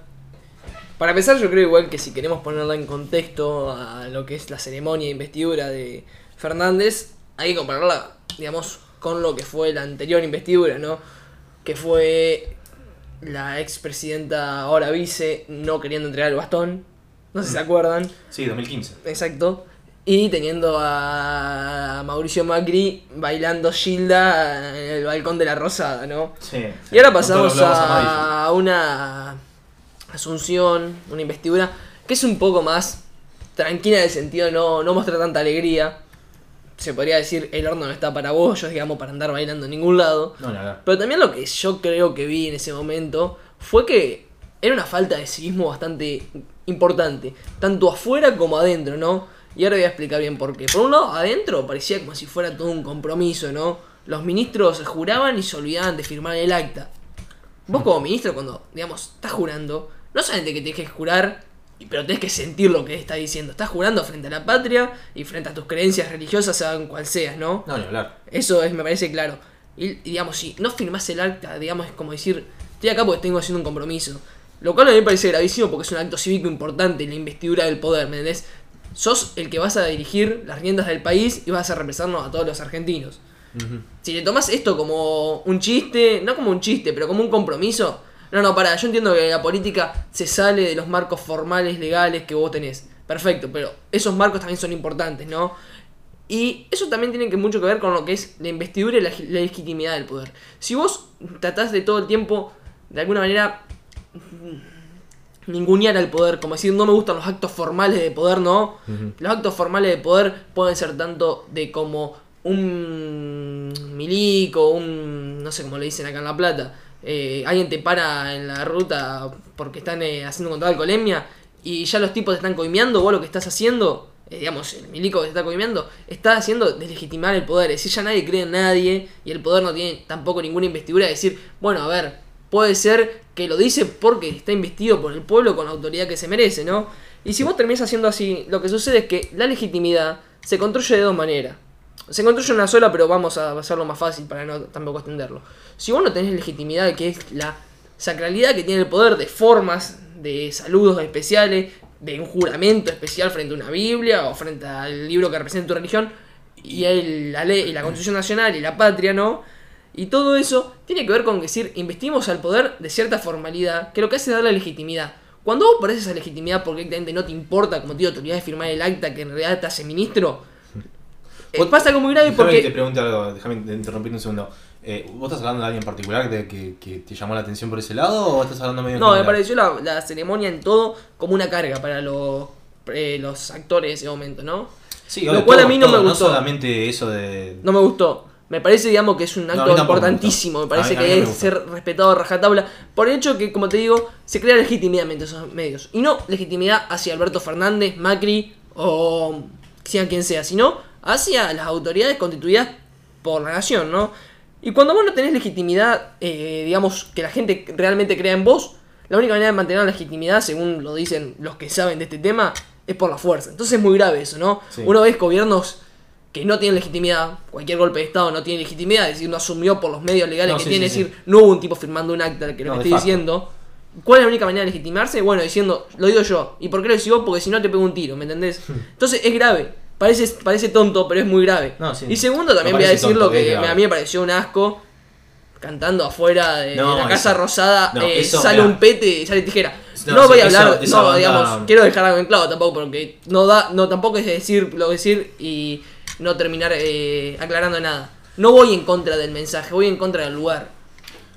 Speaker 3: Para empezar, yo creo igual que si queremos ponerla en contexto a lo que es la ceremonia de investidura de Fernández, hay que compararla, digamos, con lo que fue la anterior investidura, ¿no? Que fue la expresidenta, ahora vice, no queriendo entregar el bastón. No sé si se acuerdan.
Speaker 2: Sí, 2015.
Speaker 3: Exacto. Y teniendo a Mauricio Macri bailando Gilda en el balcón de la Rosada, ¿no?
Speaker 2: Sí.
Speaker 3: Y ahora pasamos a una asunción, una investidura, que es un poco más tranquila en el sentido de no, no mostrar tanta alegría. Se podría decir, el horno no está para bollos, digamos, para andar bailando en ningún lado.
Speaker 2: No, nada.
Speaker 3: Pero también lo que yo creo que vi en ese momento fue que era una falta de civismo bastante importante, tanto afuera como adentro, ¿no? Y ahora voy a explicar bien por qué. Por un lado, adentro parecía como si fuera todo un compromiso, ¿no? Los ministros juraban y se olvidaban de firmar el acta. Vos como ministro, cuando, digamos, estás jurando, no solamente que tenés que jurar, pero tenés que sentir lo que estás diciendo. Estás jurando frente a la patria y frente a tus creencias religiosas, sean cual seas, ¿no?
Speaker 2: No, ni hablar.
Speaker 3: Eso es, me parece claro. Y, y digamos, si no firmás el acta, digamos, es como decir, estoy acá porque tengo haciendo un compromiso. Lo cual a mí me parece gravísimo porque es un acto cívico importante, la investidura del poder, ¿me entendés? Sos el que vas a dirigir las riendas del país y vas a representarnos a todos los argentinos. Si le tomas esto como un chiste, no como un chiste, pero como un compromiso, no, no, para, yo entiendo que la política se sale de los marcos formales, legales que vos tenés. Perfecto, pero esos marcos también son importantes, ¿no? Y eso también tiene que mucho que ver con lo que es la investidura y la, la legitimidad del poder. Si vos tratás de todo el tiempo, de alguna manera, ningunear al poder, como decir, no me gustan los actos formales de poder, no. Los actos formales de poder pueden ser tanto de como un milico, un. no sé cómo le dicen acá en La Plata. eh, alguien te para en la ruta porque están eh, haciendo control de alcoholemia y ya los tipos te están coimeando, vos lo que estás haciendo, eh, digamos, el milico que te está coimeando, está haciendo deslegitimar el poder. Es decir, ya nadie cree en nadie y el poder no tiene tampoco ninguna investidura de decir, bueno, a ver, puede ser que lo dice porque está investido por el pueblo con la autoridad que se merece, ¿no? Y si vos terminás haciendo así, lo que sucede es que la legitimidad se construye de dos maneras. Se construye una sola, pero vamos a hacerlo más fácil para no tampoco extenderlo. Si vos no tenés legitimidad, que es la sacralidad que tiene el poder de formas, de saludos especiales, de un juramento especial frente a una Biblia o frente al libro que representa tu religión, y la ley y la Constitución Nacional y la patria, ¿no? Y todo eso tiene que ver con decir, investimos al poder de cierta formalidad, que lo que hace es darle legitimidad. Cuando vos perdés esa legitimidad porque directamente no te importa, como te digo, autoridad de firmar el acta que en realidad te hace ministro, eh, pasa algo muy grave
Speaker 2: Déjame que te
Speaker 3: porque...
Speaker 2: algo, déjame interrumpir un segundo. Eh, ¿Vos estás hablando de alguien particular que, que, que te llamó la atención por ese lado o estás hablando medio en
Speaker 3: No, me pareció la, la ceremonia en todo como una carga para los, eh, los actores de ese momento, ¿no?
Speaker 2: Sí,
Speaker 3: Lo cual a mí no
Speaker 2: todo,
Speaker 3: me gustó.
Speaker 2: No solamente eso de...
Speaker 3: No me gustó. Me parece, digamos, que es un acto importantísimo. Me, parece
Speaker 2: A mí- a mí
Speaker 3: que es ser respetado a rajatabla. Por el hecho que, como te digo, se crea legitimidad mediante esos medios. Y no legitimidad hacia Alberto Fernández, Macri o sea quien sea, sino hacia las autoridades constituidas por la nación, ¿no? Y cuando vos no tenés legitimidad, eh, digamos, que la gente realmente crea en vos, la única manera de mantener la legitimidad, según lo dicen los que saben de este tema, es por la fuerza. Entonces es muy grave eso, ¿no?
Speaker 2: Sí.
Speaker 3: Uno ve gobiernos que no tienen legitimidad, cualquier golpe de Estado no tiene legitimidad, es decir, no asumió por los medios legales
Speaker 2: No,
Speaker 3: que
Speaker 2: sí,
Speaker 3: tiene,
Speaker 2: sí,
Speaker 3: es decir, no hubo un tipo firmando un acta que lo
Speaker 2: No,
Speaker 3: que estoy
Speaker 2: facto.
Speaker 3: diciendo. ¿Cuál es la única manera de legitimarse? Bueno, diciendo, lo digo yo. ¿Y por qué lo decís vos? Porque si no te pego un tiro, ¿me entendés? Entonces es grave. Parece, parece tonto, pero es muy grave.
Speaker 2: No, sí.
Speaker 3: y segundo, también voy a decir lo
Speaker 2: tonto,
Speaker 3: que a mí me pareció un asco. Cantando afuera de
Speaker 2: No,
Speaker 3: la Casa
Speaker 2: eso-
Speaker 3: Rosada,
Speaker 2: no,
Speaker 3: eh,
Speaker 2: eso,
Speaker 3: sale un pete y sale tijera.
Speaker 2: No,
Speaker 3: voy a
Speaker 2: eso-
Speaker 3: hablar,
Speaker 2: esa
Speaker 3: no, digamos, quiero dejar algo en claro tampoco, porque no da, no tampoco es decir lo decir y no terminar eh, aclarando nada. No voy en contra del mensaje, voy en contra del lugar.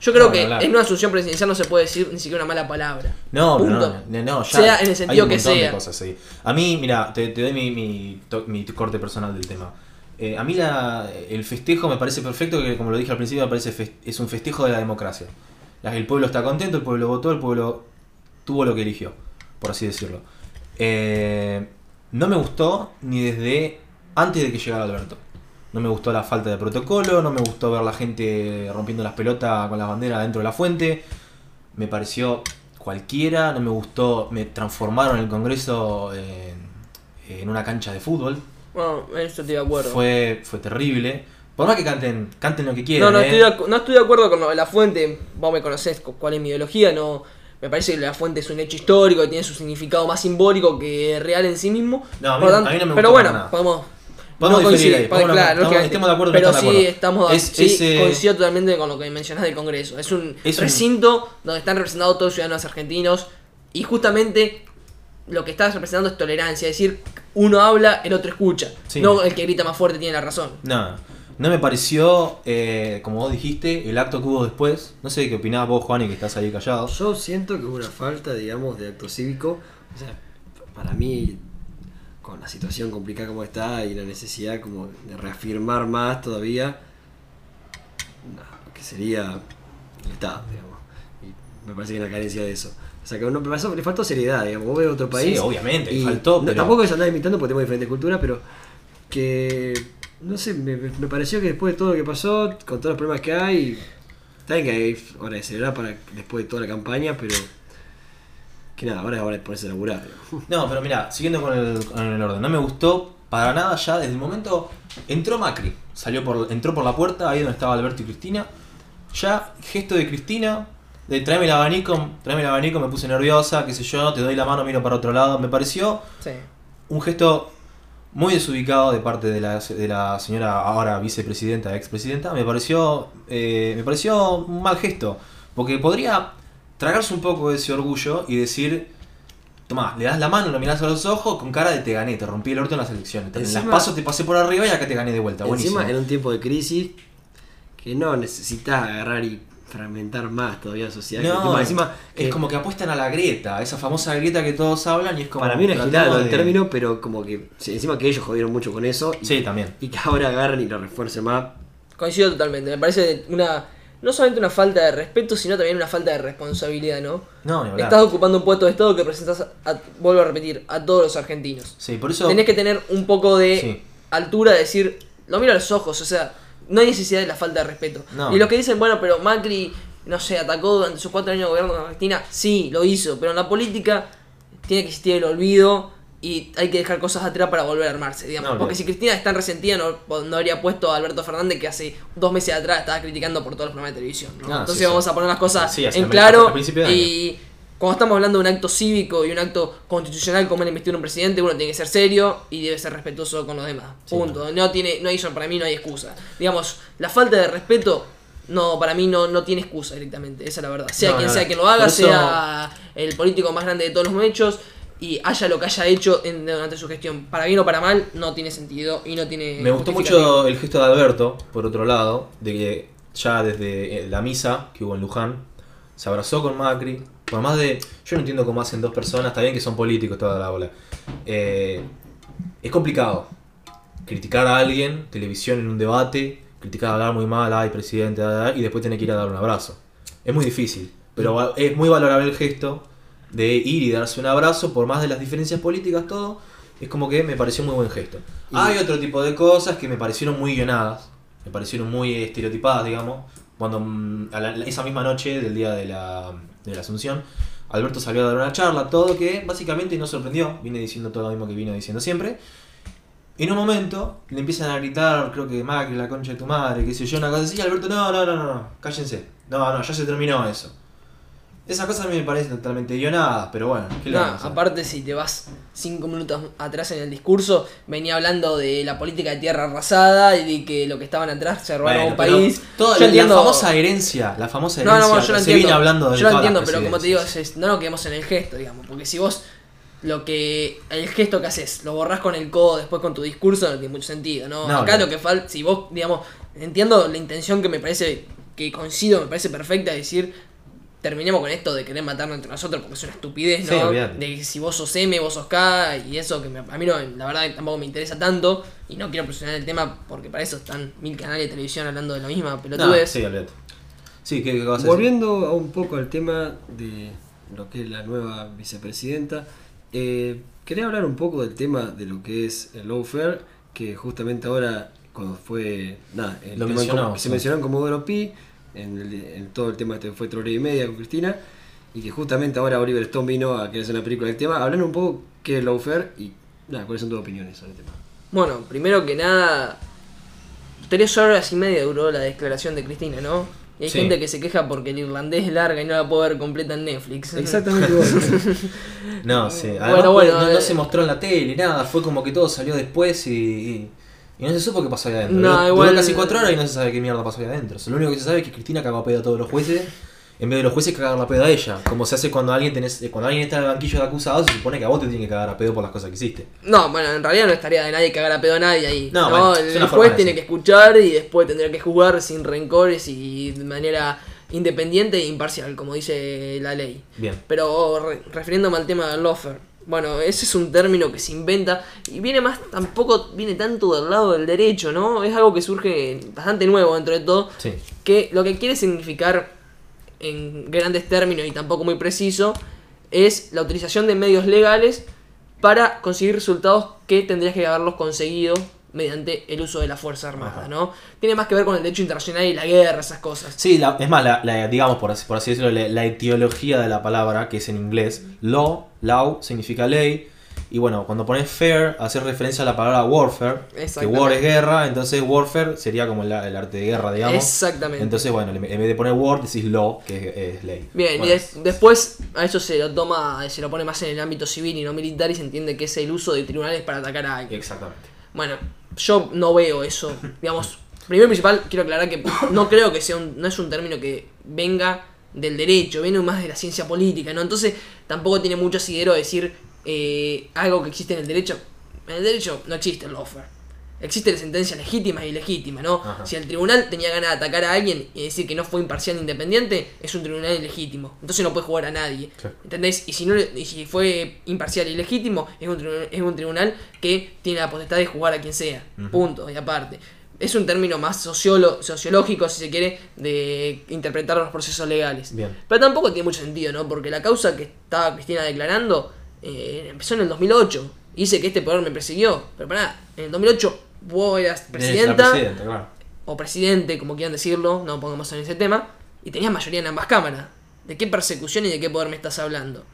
Speaker 3: Yo creo
Speaker 2: No,
Speaker 3: que en una asunción presidencial no se puede decir ni siquiera una mala palabra.
Speaker 2: No,
Speaker 3: Punto.
Speaker 2: no, no, ya
Speaker 3: Sea en el
Speaker 2: hay
Speaker 3: sentido
Speaker 2: un
Speaker 3: que
Speaker 2: montón de
Speaker 3: sea.
Speaker 2: cosas, sí. A mí, mira, te, te doy mi, mi, corte personal del tema. Eh, a mí la, el festejo me parece perfecto, que como lo dije al principio, me parece es un festejo de la democracia. El pueblo está contento, el pueblo votó, el pueblo tuvo lo que eligió, por así decirlo. Eh, no me gustó ni desde antes de que llegara Alberto. No me gustó la falta de protocolo, no me gustó ver la gente rompiendo las pelotas con las banderas dentro de la fuente. Me pareció cualquiera, no me gustó, me transformaron el Congreso en, en una cancha de fútbol.
Speaker 3: Bueno, en eso estoy de acuerdo.
Speaker 2: Fue, fue terrible. Por más que canten, canten lo que quieran.
Speaker 3: no, no
Speaker 2: ¿eh?
Speaker 3: estoy, de, no estoy de acuerdo con lo de la fuente. Vos me conocés cu- cuál es mi ideología. No, me parece que la fuente es un hecho histórico que tiene su significado más simbólico que real en sí mismo.
Speaker 2: No, a mí
Speaker 3: Por
Speaker 2: no-
Speaker 3: tanto-
Speaker 2: a mí no me
Speaker 3: Pero bueno,
Speaker 2: nada.
Speaker 3: podemos.
Speaker 2: Podemos
Speaker 3: no
Speaker 2: diferir
Speaker 3: coincidir,
Speaker 2: ahí,
Speaker 3: claro,
Speaker 2: estamos- estemos de acuerdo, no
Speaker 3: Pero
Speaker 2: de
Speaker 3: sí,
Speaker 2: acuerdo.
Speaker 3: estamos,
Speaker 2: Es-
Speaker 3: sí,
Speaker 2: ese-
Speaker 3: coincido totalmente con lo que mencionás del Congreso. Es un
Speaker 2: Es un-
Speaker 3: recinto donde están representados todos los ciudadanos argentinos y justamente lo que estás representando es tolerancia. Es decir, uno habla, el otro escucha.
Speaker 2: Sí.
Speaker 3: No el que grita más fuerte tiene la razón.
Speaker 2: No, no me pareció, eh, como vos dijiste, el acto que hubo después. No sé qué opinabas vos, Juan, y que estás ahí callado.
Speaker 1: Yo siento que hubo una falta, digamos, de acto cívico. O sea, para mí, con la situación complicada como está y la necesidad como de reafirmar más todavía no, que sería el Estado, digamos. Y me parece que hay una carencia de eso. O sea, que no, me pasó- le faltó seriedad, digamos. Vos ves otro país.
Speaker 2: Sí, obviamente, le
Speaker 1: y
Speaker 2: faltó,
Speaker 1: no,
Speaker 2: pero-
Speaker 1: Tampoco es andar imitando porque tenemos diferentes culturas, pero que. No sé, me pareció que después de todo lo que pasó, con todos los problemas que hay, está bien que hay hora de celebrar para después de toda la campaña, pero. Que nada, ahora es hora de ponerse a laburar.
Speaker 2: No, pero mira, siguiendo con el, con el orden, no me gustó para nada ya desde el momento. Entró Macri, salió por, entró por la puerta, ahí donde estaba Alberto y Cristina. Ya, gesto de Cristina, de tráeme el abanico, tráeme el abanico, me puse nerviosa, qué sé yo, te doy la mano, miro para otro lado. Me pareció
Speaker 3: Sí.
Speaker 2: un gesto muy desubicado de parte de la, de la señora ahora vicepresidenta, expresidenta. Me pareció, eh, me pareció un mal gesto, porque podría tragarse un poco de ese orgullo y decir, tomá, le das la mano, lo mirás a los ojos con cara de te gané, te rompí el orto en las elecciones. en las pasos te pasé por arriba y acá te gané de vuelta. Buenísimo.
Speaker 1: Encima, en un tiempo de crisis, que no necesitas agarrar y fragmentar más todavía la sociedad.
Speaker 2: No,
Speaker 1: encima- encima,
Speaker 2: es
Speaker 1: que
Speaker 2: como que apuestan a la grieta, esa famosa grieta que todos hablan y es como...
Speaker 1: para mí una
Speaker 2: tratamos
Speaker 1: gilada el término, pero como que sí, encima que ellos jodieron mucho con eso. Y,
Speaker 2: Sí, también.
Speaker 1: y que ahora agarren y lo refuercen más.
Speaker 3: Coincido totalmente. Me parece una. No solamente una falta de respeto, sino también una falta de responsabilidad, ¿no?
Speaker 2: No, ni hablar.
Speaker 3: Estás ocupando un puesto de Estado que representas, a- vuelvo a repetir, a todos los argentinos.
Speaker 2: Sí, por eso...
Speaker 3: Tenés que tener un poco de
Speaker 2: Sí.
Speaker 3: altura de decir, lo miro a los ojos, o sea, no hay necesidad de la falta de respeto.
Speaker 2: No.
Speaker 3: Y los que dicen, bueno, pero Macri, no sé, atacó durante sus cuatro años de gobierno con Argentina, sí, lo hizo, pero en la política tiene que existir el olvido y hay que dejar cosas atrás para volver a armarse, digamos.
Speaker 2: No,
Speaker 3: Porque si Cristina es tan resentida, no, no habría puesto a Alberto Fernández que hace dos meses atrás estaba criticando por todos los programas de televisión. ¿no?
Speaker 2: Ah,
Speaker 3: Entonces
Speaker 2: sí, sí.
Speaker 3: vamos a poner las cosas
Speaker 2: Sí,
Speaker 3: en claro y cuando estamos hablando de un acto cívico y un acto constitucional como el investir un presidente, uno tiene que ser serio y debe ser respetuoso con los demás. Punto. No tiene, no hay para mí no hay excusa. Digamos, la falta de respeto no para mí no, no tiene excusa directamente, esa es la verdad. Sea
Speaker 2: No,
Speaker 3: quien
Speaker 2: no,
Speaker 3: sea quien lo haga,
Speaker 2: eso-
Speaker 3: sea el político más grande de todos los hechos y haya lo que haya hecho en- durante su gestión, para bien o para mal, no tiene sentido y no tiene
Speaker 2: Me gustó mucho el gesto de Alberto, por otro lado, de que ya desde eh, la misa que hubo en Luján, se abrazó con Macri. Por más de. Yo no entiendo cómo hacen dos personas, está bien que son políticos toda la bola. Eh, es complicado criticar a alguien, televisión en un debate, criticar, hablar muy mal, ay presidente, y después tener que ir a dar un abrazo. Es muy difícil, pero va- es muy valorable el gesto de ir y darse un abrazo, por más de las diferencias políticas, todo. Es como que me pareció muy buen gesto.
Speaker 1: Y-
Speaker 2: Hay otro tipo de cosas que me parecieron muy guionadas, me parecieron muy estereotipadas, digamos. Cuando mm, a la- esa misma noche del día de la, de la Asunción, Alberto salió a dar una charla, todo que básicamente no sorprendió, viene diciendo todo lo mismo que vino diciendo siempre. En un momento le empiezan a gritar, creo que Macri, la concha de tu madre, qué sé yo, una cosa así, y Alberto, no, no, no, no, cállense. No, no, ya se terminó eso. Esa cosa a mí me parece totalmente guionada, pero bueno, ¿qué le
Speaker 3: No,
Speaker 2: vamos a hacer?
Speaker 3: aparte si te vas cinco minutos atrás en el discurso, venía hablando de la política de tierra arrasada y de que lo que estaban atrás se robaron
Speaker 2: Bueno,
Speaker 3: un país.
Speaker 2: toda
Speaker 3: Yo
Speaker 2: la,
Speaker 3: entiendo-
Speaker 2: la famosa herencia, la famosa herencia,
Speaker 3: no, no, yo lo
Speaker 2: se
Speaker 3: entiendo.
Speaker 2: viene hablando de
Speaker 3: yo lo entiendo, pero como te digo, es- no nos quedemos en el gesto, digamos, porque si vos lo que el gesto que haces lo borrás con el codo después con tu discurso no tiene mucho sentido, ¿no?
Speaker 2: No,
Speaker 3: Acá
Speaker 2: no.
Speaker 3: lo que falta, si vos, digamos, entiendo la intención que me parece que coincido, me parece perfecta de decir terminemos con esto de querer matarnos entre nosotros porque es una estupidez,
Speaker 2: Sí,
Speaker 3: ¿no? de que si vos sos M, vos sos K y eso que me- a mí no, la verdad que tampoco me interesa tanto y no quiero presionar el tema porque para eso están mil canales de televisión hablando de la misma
Speaker 2: No,
Speaker 3: pelotudez.
Speaker 2: sí, olvídate. Sí, ¿qué, qué vas a decir?
Speaker 1: Volviendo a un poco al tema de lo que es la nueva vicepresidenta, eh, quería hablar un poco del tema de lo que es el lawfare, que justamente ahora, cuando fue. Nada, el
Speaker 2: Lo
Speaker 1: tema
Speaker 2: mencionamos,
Speaker 1: como- se
Speaker 2: sí.
Speaker 1: mencionó en Comodoro Pi, en, el- en todo el tema este fue tres horas y media con Cristina, y que justamente ahora Oliver Stone vino a querer hacer una película del tema, hablando un poco qué es lawfare y nada, cuáles son tus opiniones sobre el tema.
Speaker 3: Bueno, primero que nada, tres horas y media duró la declaración de Cristina, ¿no? Y hay
Speaker 2: Sí.
Speaker 3: gente que se queja porque el irlandés es larga y no la puedo ver completa en Netflix.
Speaker 1: Exactamente igual.
Speaker 2: No, sí. Además,
Speaker 3: bueno,
Speaker 2: no, no
Speaker 3: eh.
Speaker 2: se mostró en la tele, nada. Fue como que todo salió después y, y, y no se supo qué pasó ahí adentro.
Speaker 3: No,
Speaker 2: Duró-
Speaker 3: igual-
Speaker 2: casi cuatro horas y no se sabe qué mierda pasó ahí adentro. Lo único que se sabe es que Cristina cagó a pedo a todos los jueces. En vez de los jueces cagar la pedo a ella. Como se hace cuando alguien tenés, eh, cuando alguien está en el banquillo de acusados, se supone que a vos te tiene que cagar a pedo por las cosas que hiciste.
Speaker 3: No, bueno, en realidad no es tarea de nadie cagar a pedo a nadie ahí.
Speaker 2: No,
Speaker 3: No,
Speaker 2: bueno, es
Speaker 3: el
Speaker 2: una forma
Speaker 3: juez
Speaker 2: de
Speaker 3: tiene
Speaker 2: decir.
Speaker 3: que escuchar y después tendrá que juzgar sin rencores y de manera independiente e imparcial, como dice la ley.
Speaker 2: Bien.
Speaker 3: Pero re- refiriéndome al tema del lofer, bueno, ese es un término que se inventa y viene más, tampoco viene tanto del lado del derecho, ¿no? Es algo que surge bastante nuevo dentro de todo,
Speaker 2: Sí.
Speaker 3: que lo que quiere significar en grandes términos y tampoco muy preciso es la utilización de medios legales para conseguir resultados que tendrías que haberlos conseguido mediante el uso de la Fuerza Armada,
Speaker 2: Ajá.
Speaker 3: ¿no? Tiene más que ver con el derecho internacional y la guerra, esas cosas.
Speaker 2: Sí, la- es más, la, la- digamos por así, por así decirlo, la, etiología de la palabra, que es en inglés, law, law significa ley, y bueno, cuando pones fair, hace referencia a la palabra warfare, que war es guerra, entonces warfare sería como el, el arte de guerra, digamos.
Speaker 3: Exactamente.
Speaker 2: Entonces, bueno, en vez de poner war, decís law, que es, es ley.
Speaker 3: Bien,
Speaker 2: Bueno,
Speaker 3: y des- después a eso se lo toma, se lo pone más en el ámbito civil y no militar y se entiende que es el uso de tribunales para atacar a alguien.
Speaker 2: Exactamente.
Speaker 3: Bueno, yo no veo eso. Digamos, primero y principal, quiero aclarar que no creo que sea un, no es un término que venga del derecho, viene más de la ciencia política, ¿no? Entonces tampoco tiene mucho asidero decir eh, algo que existe en el derecho. En el derecho no existe el lawfare. Existe la sentencia legítima y ilegítima, ¿no?
Speaker 2: Ajá.
Speaker 3: Si el tribunal tenía ganas de atacar a alguien y decir que no fue imparcial e independiente, es un tribunal ilegítimo. Entonces no puede jugar a nadie. ¿Entendés? Y si, no, y si fue imparcial y legítimo, es un, tribunal, es un tribunal que tiene la potestad de jugar a quien sea. Punto. Y aparte. Es un término más sociolo, sociológico, si se quiere, de interpretar los procesos legales.
Speaker 2: Bien.
Speaker 3: Pero tampoco tiene mucho sentido, ¿no? Porque la causa que estaba Cristina declarando eh, empezó en el 2008. Y dice que este poder me persiguió. Pero pará, en el 2008 vos eras presidenta
Speaker 2: presidenta, claro.
Speaker 3: o presidente, como quieran decirlo, no pongamos en ese tema, y tenías mayoría en ambas cámaras. ¿De qué persecución y de qué poder me estás hablando?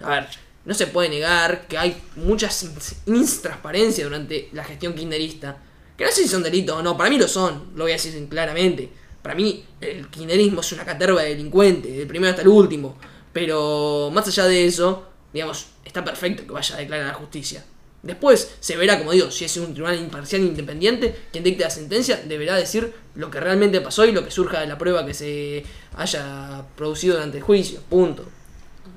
Speaker 3: A ver, no se puede negar que hay muchas intransparencias durante la gestión kirchnerista. Que no sé si son delitos o no, para mí lo son, lo voy a decir claramente. Para mí el kirchnerismo es una caterva de delincuentes, del primero hasta el último. Pero más allá de eso, digamos, está perfecto que vaya a declarar a la justicia. Después se verá, como digo, si es un tribunal imparcial e independiente, quien dicte la sentencia deberá decir lo que realmente pasó y lo que surja de la prueba que se haya producido durante el juicio. Punto.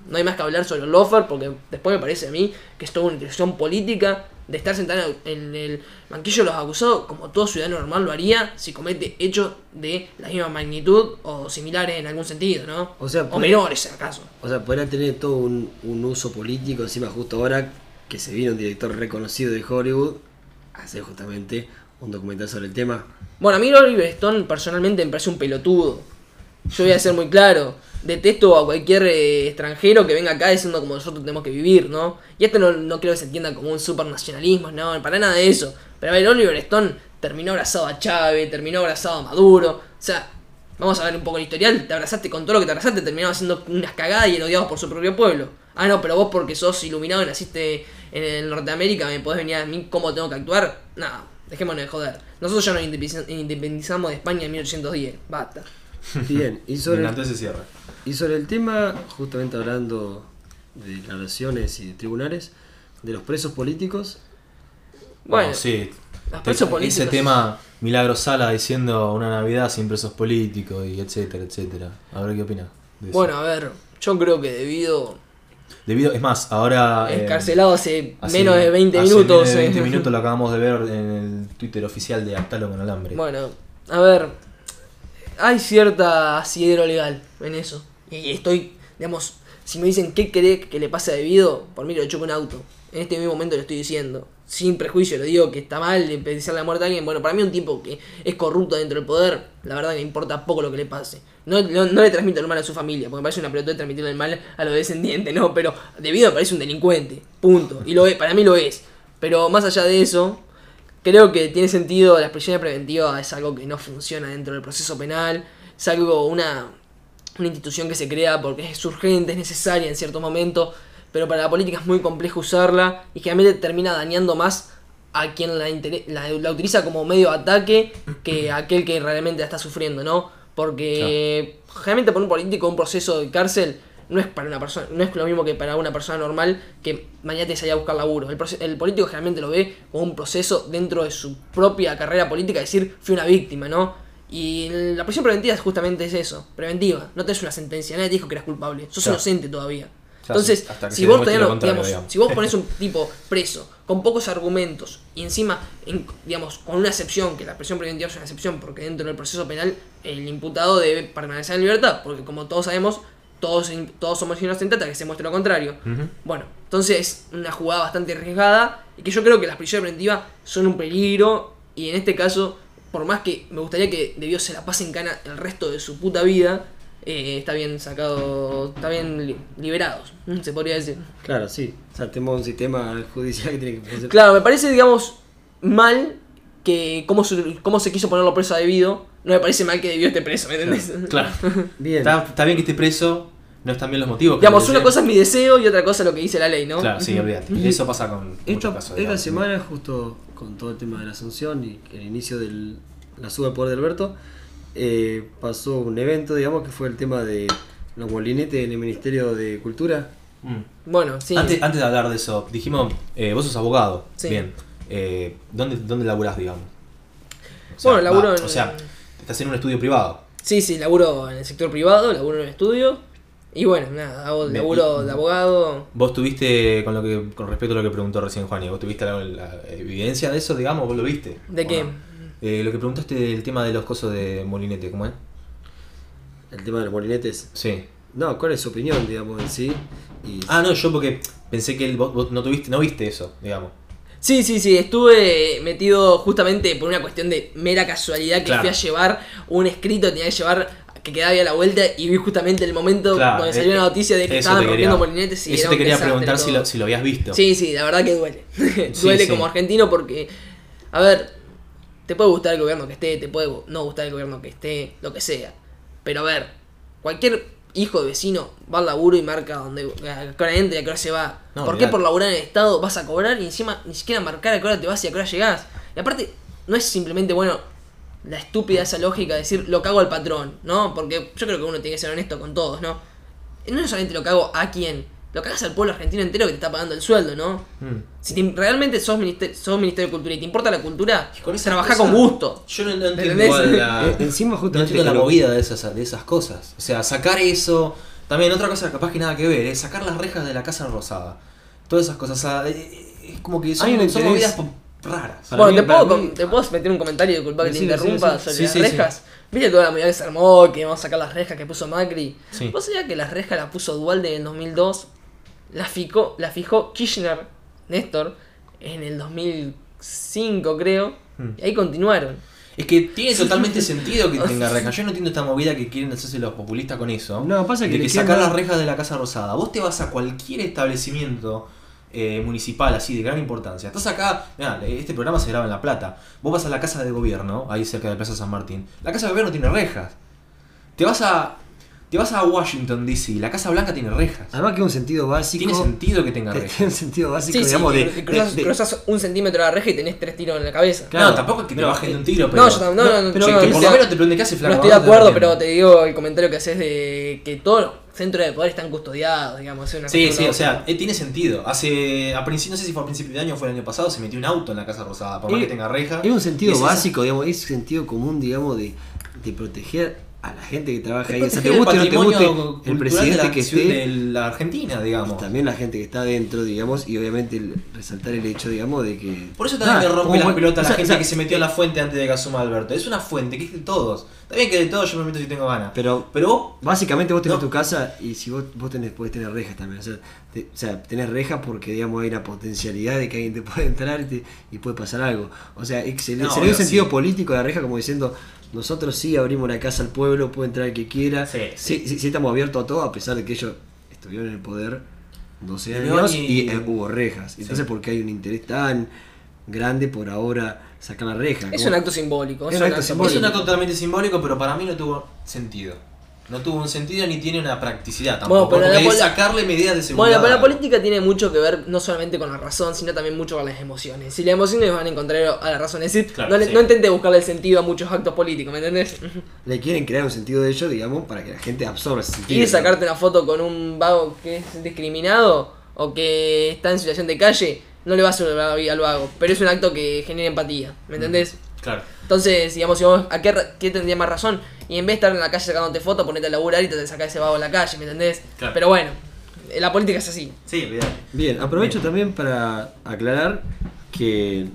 Speaker 3: No hay más que hablar sobre el porque después me parece a mí que es toda una intención política de estar sentado en el banquillo de los acusados como todo ciudadano normal lo haría si comete hechos de la misma magnitud o similares en algún sentido, ¿no?
Speaker 1: O sea,
Speaker 3: o
Speaker 1: por-
Speaker 3: menores acaso.
Speaker 1: O sea, podrá tener todo un, un uso político, encima justo ahora que se viene un director reconocido de Hollywood a hacer justamente un documental sobre el tema.
Speaker 3: Bueno, a mí Oliver Stone personalmente me parece un pelotudo. Yo voy a ser muy claro. Detesto a cualquier eh, extranjero que venga acá diciendo como nosotros tenemos que vivir, ¿no? Y esto no, no creo que se entienda como un supernacionalismo, no, para nada de eso. Pero a ver, Oliver Stone terminó abrazado a Chávez, terminó abrazado a Maduro. O sea, vamos a ver un poco el historial. Te abrazaste con todo lo que te abrazaste, terminaba haciendo unas cagadas y odiados por su propio pueblo. Ah, no, pero vos porque sos iluminado y naciste en el Norteamérica me podés venir a mí cómo tengo que actuar. Nada, dejémonos de joder. Nosotros ya nos independiz- independizamos de España en 1810. Basta.
Speaker 1: Bien, y sobre,
Speaker 2: cierre.
Speaker 1: y sobre el tema, justamente hablando de declaraciones y de tribunales, de los presos políticos,
Speaker 3: Bueno,
Speaker 2: sí.
Speaker 3: los presos políticos.
Speaker 2: Ese tema, Milagro Sala diciendo una Navidad sin presos políticos y etcétera, etcétera. A ver qué opinas. de eso.
Speaker 3: Bueno, a ver, yo creo que debido.
Speaker 2: Debido, es más, ahora. eh,
Speaker 3: Encarcelado hace
Speaker 2: hace-
Speaker 3: menos de 20
Speaker 2: hace
Speaker 3: minutos.
Speaker 2: menos de 20
Speaker 3: eh.
Speaker 2: minutos lo acabamos de ver en el Twitter oficial de Actalo con Alambre.
Speaker 3: Bueno, a ver, hay cierta asidero legal en eso. Y estoy, digamos, si me dicen qué cree que le pasa debido, por mí lo choco un auto. En este mismo momento lo estoy diciendo. Sin prejuicio, lo digo que está mal de pensar la muerte a alguien. Bueno, para mí un tipo que es corrupto dentro del poder, la verdad que me importa poco lo que le pase. No, no, le transmito el mal a su familia, porque me parece una pelota de transmitirle el mal a los descendientes, ¿no? Pero debido me parece un delincuente, punto. Y lo es, para mí lo es. Pero más allá de eso, Creo que tiene sentido, la prisión preventiva es algo que no funciona dentro del proceso penal, es algo, una, una institución que se crea porque es urgente, es necesaria en cierto momento, pero para la política es muy complejo usarla y generalmente termina dañando más a quien la, la, la utiliza como medio de ataque que a aquel que realmente la está sufriendo, ¿no? Porque generalmente por un político un proceso de cárcel no es para una persona, no es lo mismo que para una persona normal que mañana te salga a buscar laburo. El, el político generalmente lo ve como un proceso dentro de su propia carrera política, es decir, fui una víctima, ¿no? Y la prisión preventiva es justamente es eso, preventiva, no te es una sentencia, nadie te dijo que eras culpable, sos
Speaker 2: Claro.
Speaker 3: inocente todavía. Entonces,
Speaker 2: hasta
Speaker 3: si vos
Speaker 2: contrario,
Speaker 3: digamos,
Speaker 2: digamos.
Speaker 3: si vos pones un tipo preso con pocos argumentos y encima, en- digamos, con una excepción, que la prisión preventiva es una excepción, porque dentro del proceso penal el imputado debe permanecer en libertad, porque como todos sabemos, todos, todos somos inocentes hasta que se muestre lo contrario. Bueno, entonces es una jugada bastante arriesgada y que yo creo que las prisiones preventivas son un peligro y en este caso, por más que me gustaría que debió se la pase en cana el resto de su puta vida, eh, está bien sacado, está bien li- liberados, se podría decir.
Speaker 1: claro, sí, o sea, tenemos un sistema judicial que tiene que funcionar.
Speaker 3: Claro, me parece, digamos, mal que cómo se, cómo se quiso ponerlo preso a debido, no me parece mal que debió esté preso, ¿me entendés?
Speaker 2: Claro.
Speaker 1: Bien,
Speaker 2: Está, está bien que esté preso, no están bien los motivos.
Speaker 3: Digamos, una cosa es mi deseo y otra cosa es lo que dice la ley, ¿no?
Speaker 2: Claro, sí, olvídate. Y eso pasa con muchos
Speaker 1: esta,
Speaker 2: casos.
Speaker 1: esta semana, justo con todo el tema de la sanción y el inicio de la suba al poder de Alberto, eh, pasó un evento, digamos, que fue el tema de los molinetes en el Ministerio de Cultura.
Speaker 2: Mm.
Speaker 3: Bueno, sí.
Speaker 2: Antes, antes de hablar de eso, dijimos, eh, vos sos abogado.
Speaker 3: Sí.
Speaker 2: Bien. Eh, ¿dónde, ¿Dónde laburás, digamos? O
Speaker 3: Bueno, laburo en-
Speaker 2: O sea, estás en un estudio privado.
Speaker 3: Sí, sí, laburo en el sector privado, laburo en un estudio. Y bueno, nada, hago laburo
Speaker 2: y-
Speaker 3: de abogado.
Speaker 2: Vos tuviste, con lo que con respecto a lo que preguntó recién Juan, ¿vos tuviste la, la evidencia de eso, digamos? ¿Vos lo viste?
Speaker 3: ¿De
Speaker 2: ¿O
Speaker 3: qué?
Speaker 2: no? Eh, lo que preguntaste del tema de los cosos de molinete, ¿cómo es?
Speaker 1: El tema de los molinetes.
Speaker 2: Sí.
Speaker 1: No, ¿cuál es su opinión, digamos, en sí? Y
Speaker 2: Ah, no, yo porque pensé que él- vos, vos no tuviste, no viste eso, digamos.
Speaker 3: Sí, sí, sí, estuve metido justamente por una cuestión de mera casualidad que
Speaker 2: Claro.
Speaker 3: fui a llevar un escrito, tenía que llevar que quedaba ahí a la vuelta y vi justamente el momento
Speaker 2: Claro,
Speaker 3: donde salió
Speaker 2: eh,
Speaker 3: la noticia de que estaban rompiendo molinetes y
Speaker 2: Eso
Speaker 3: era
Speaker 2: te quería preguntar si lo, si lo habías visto.
Speaker 3: Sí, sí, la verdad que duele. Duele
Speaker 2: sí.
Speaker 3: como argentino porque, a ver, te puede gustar el gobierno que esté, te puede no gustar el gobierno que esté, lo que sea. Pero a ver, cualquier hijo de vecino va al laburo y marca donde a qué hora entra y a qué hora se va.
Speaker 2: No,
Speaker 3: ¿Por qué por laburar en el Estado vas a cobrar y encima ni siquiera marcar a qué hora te vas y a qué hora llegás? Y aparte, no es simplemente, bueno, la estúpida esa lógica de decir lo cago al patrón, ¿no? Porque yo creo que uno tiene que ser honesto con todos, ¿no? No es solamente lo cago a quién, lo cagas al pueblo argentino entero que te está pagando el sueldo, ¿no?
Speaker 2: Mm.
Speaker 3: Si te- realmente sos, minister- sos Ministerio de Cultura y te importa la cultura,
Speaker 2: Y con
Speaker 3: gusto.
Speaker 2: Yo no, no entiendo
Speaker 3: ¿Entendés?
Speaker 2: igual la,
Speaker 1: Eh, encima
Speaker 2: no
Speaker 1: justamente
Speaker 2: entiendo la movida de esas, de esas cosas. O sea, sacar eso. También otra cosa capaz que nada que ver, es sacar las rejas de la Casa Rosada. Todas esas cosas. o sea, eh, es como que son,
Speaker 1: Hay
Speaker 2: movidas raras.
Speaker 1: Para
Speaker 3: bueno,
Speaker 1: mí-
Speaker 3: te, puedo,
Speaker 1: para mí-
Speaker 3: com- te puedo meter un comentario, disculpa que te
Speaker 1: Sí, sí,
Speaker 3: interrumpa,
Speaker 1: sí,
Speaker 3: sobre
Speaker 2: sí,
Speaker 3: las
Speaker 2: sí, sí.
Speaker 3: rejas. ¿Viste toda la movida que se armó, que vamos a sacar las rejas que puso Macri?
Speaker 2: Sí.
Speaker 3: ¿Vos sabías que las rejas las puso Dualde en el 2002? Las fijó, la fijó Kirchner, Néstor, en el 2005 creo,
Speaker 2: Hmm.
Speaker 3: y ahí continuaron.
Speaker 2: Es que tiene totalmente sentido que tenga rejas. Yo no entiendo esta movida que quieren hacerse los populistas con eso.
Speaker 1: No, pasa que
Speaker 2: de que sacar las rejas de la Casa Rosada. Vos te vas a cualquier establecimiento eh, municipal así de gran importancia. Estás acá, mirá, este programa se graba en La Plata. Vos vas a la casa de gobierno, ahí cerca de Plaza San Martín. La casa de gobierno tiene rejas. Te vas a. Te vas a Washington DC, la Casa Blanca tiene rejas.
Speaker 1: Además que es un sentido básico.
Speaker 2: Tiene sentido que tenga rejas.
Speaker 1: tiene un sentido básico,
Speaker 3: Sí, sí,
Speaker 1: digamos, de,
Speaker 3: cruzas,
Speaker 1: de- de-
Speaker 3: cruzas un centímetro de la reja y tenés tres tiros en la cabeza.
Speaker 1: Claro.
Speaker 2: no, tampoco es que te
Speaker 1: Pero,
Speaker 2: bajen de un
Speaker 1: eh,
Speaker 2: tiro, pero.
Speaker 3: No, yo no, no, no,
Speaker 1: pero
Speaker 3: yo
Speaker 2: que
Speaker 3: no
Speaker 2: por
Speaker 3: estoy-
Speaker 2: lo menos te pregunte qué hace
Speaker 3: No
Speaker 2: flaco.
Speaker 3: estoy de
Speaker 2: ¿dónde te
Speaker 3: acuerdo, pero te digo el comentario que haces de que todos los centros de poder están custodiados, digamos. una
Speaker 2: Sí, sí, o sea, eh, tiene sentido. Hace, a principio, no sé si fue a principio de año o fue el año pasado, se metió un auto en la Casa Rosada, por más
Speaker 1: Eh,
Speaker 2: que tenga reja.
Speaker 1: Es un sentido básico, digamos, es sentido común, digamos, de, de proteger a la gente que trabaja ahí. O sea, te guste o no te guste el presidente
Speaker 2: de la,
Speaker 1: que esté.
Speaker 2: de la Argentina, digamos.
Speaker 1: Y también la gente que está adentro, digamos, y obviamente el- resaltar el hecho, digamos, de que.
Speaker 2: Por eso también me rompe
Speaker 1: como-
Speaker 2: las pelotas
Speaker 1: o
Speaker 2: la
Speaker 1: sea,
Speaker 2: gente
Speaker 1: o sea,
Speaker 2: que se metió a la fuente antes de que asuma Alberto. Es una fuente que es de todos. Bien que de todos yo me meto si tengo ganas.
Speaker 1: Pero
Speaker 2: Pero vos
Speaker 1: básicamente vos tenés
Speaker 2: No.
Speaker 1: tu casa y si vos, vos tenés, podés tener rejas también. O sea, te- o sea, tenés rejas porque, digamos, hay una potencialidad de que alguien te puede entrar y, te- y puede pasar algo. O sea, ex- se le
Speaker 2: No,
Speaker 1: se le da un sentido
Speaker 2: sí.
Speaker 1: político a la reja como diciendo. Nosotros sí abrimos la casa al pueblo, puede entrar el que quiera.
Speaker 2: Sí,
Speaker 1: sí, sí, sí estamos abiertos a todo, a pesar de que ellos estuvieron en el poder 12
Speaker 2: Y
Speaker 1: años
Speaker 2: y-
Speaker 1: y, eh, hubo rejas. Entonces,
Speaker 2: Sí.
Speaker 1: ¿por qué hay un interés tan grande por ahora sacar la reja?
Speaker 3: Es
Speaker 1: Como-
Speaker 3: un acto simbólico.
Speaker 1: Es
Speaker 3: Es
Speaker 1: un
Speaker 3: un
Speaker 1: acto
Speaker 3: acto
Speaker 1: simbólico.
Speaker 2: es un acto totalmente simbólico, pero para mí no tuvo sentido. No tuvo un sentido ni tiene una practicidad tampoco.
Speaker 3: Bueno, pero
Speaker 2: porque
Speaker 3: la
Speaker 2: es sacarle medidas de seguridad.
Speaker 3: Bueno, pero la política tiene mucho que ver no solamente con la razón, sino también mucho con las emociones. Si las emociones van a encontrar a la razón, es decir,
Speaker 2: Claro,
Speaker 3: no, le-
Speaker 2: sí.
Speaker 3: no intente buscarle el sentido a muchos actos políticos, ¿me entendés?
Speaker 1: Le quieren crear un sentido de ello, digamos, para que la gente absorba ese sentido.
Speaker 3: Y sacarte una foto con un vago que es discriminado o que está en situación de calle, no le va a hacer la vida al vago, pero es un acto que genera empatía, ¿me entendés?
Speaker 2: Claro.
Speaker 3: Entonces, digamos, si vos, ¿a qué, tendría más razón? Y en vez de estar en la calle sacándote foto, ponete a laburar y te sacás ese vago en la calle, ¿me entendés?
Speaker 2: Claro.
Speaker 3: Pero bueno, eh, la política es así.
Speaker 2: Sí, olvidate.
Speaker 1: Bien, aprovecho también para aclarar que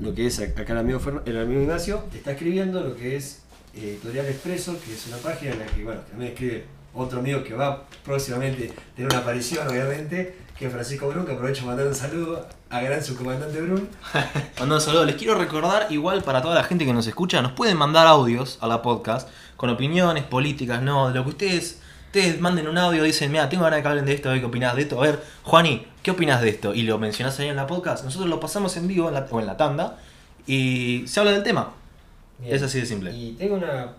Speaker 1: lo que es acá el amigo, el amigo Ignacio está escribiendo lo que es eh, Editorial Expreso, que es una página en la que, bueno, también escribe otro amigo que va próximamente a tener una aparición, obviamente, que Francisco Brun, que aprovecho para mandar un saludo a gran subcomandante Brun.
Speaker 2: Mandando un saludo. Les quiero recordar, igual para toda la gente que nos escucha, nos pueden mandar audios a la podcast con opiniones políticas, no, de lo que ustedes. Ustedes manden un audio, dicen, mira, tengo ganas de que hablen de esto, a ver qué opinás de esto. A ver, Juani, ¿qué opinas de esto? Y lo mencionás ahí en la podcast. Nosotros lo pasamos en vivo en la- o en la tanda y se habla del tema.
Speaker 1: Bien.
Speaker 2: Es así de simple.
Speaker 1: Y tengo una,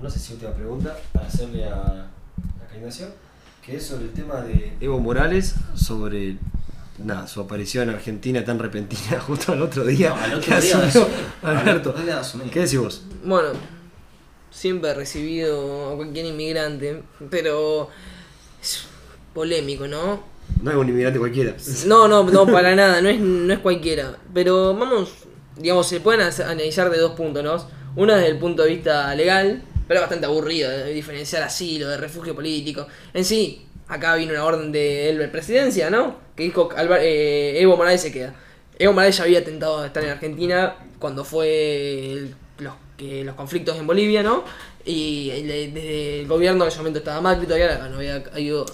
Speaker 1: no sé si última pregunta para hacerle a, a Ignacio, que es sobre el tema de Evo Morales, sobre nada, su aparición en Argentina tan repentina justo al otro día.
Speaker 2: No, al otro
Speaker 1: que
Speaker 2: día de
Speaker 1: asumió
Speaker 2: asumir.
Speaker 1: Alberto.
Speaker 2: Al otro día de asumir.
Speaker 1: ¿Qué decís vos?
Speaker 3: Bueno, siempre he recibido a cualquier inmigrante, pero es polémico, ¿no?
Speaker 1: No es un inmigrante cualquiera.
Speaker 3: No, no, no, para nada, no es, no es cualquiera. Pero vamos, digamos, se pueden analizar de dos puntos, ¿no? Uno desde el punto de vista legal, pero es bastante aburrido, de diferenciar asilo, de refugio político. En sí, acá vino una orden de de presidencia, ¿no? Que dijo Alba- eh, Evo Morales se queda. Evo Morales ya había tentado estar en Argentina cuando fue el- los, que, los conflictos en Bolivia, ¿no? Y le- desde el gobierno, en ese momento estaba Macri, todavía no había,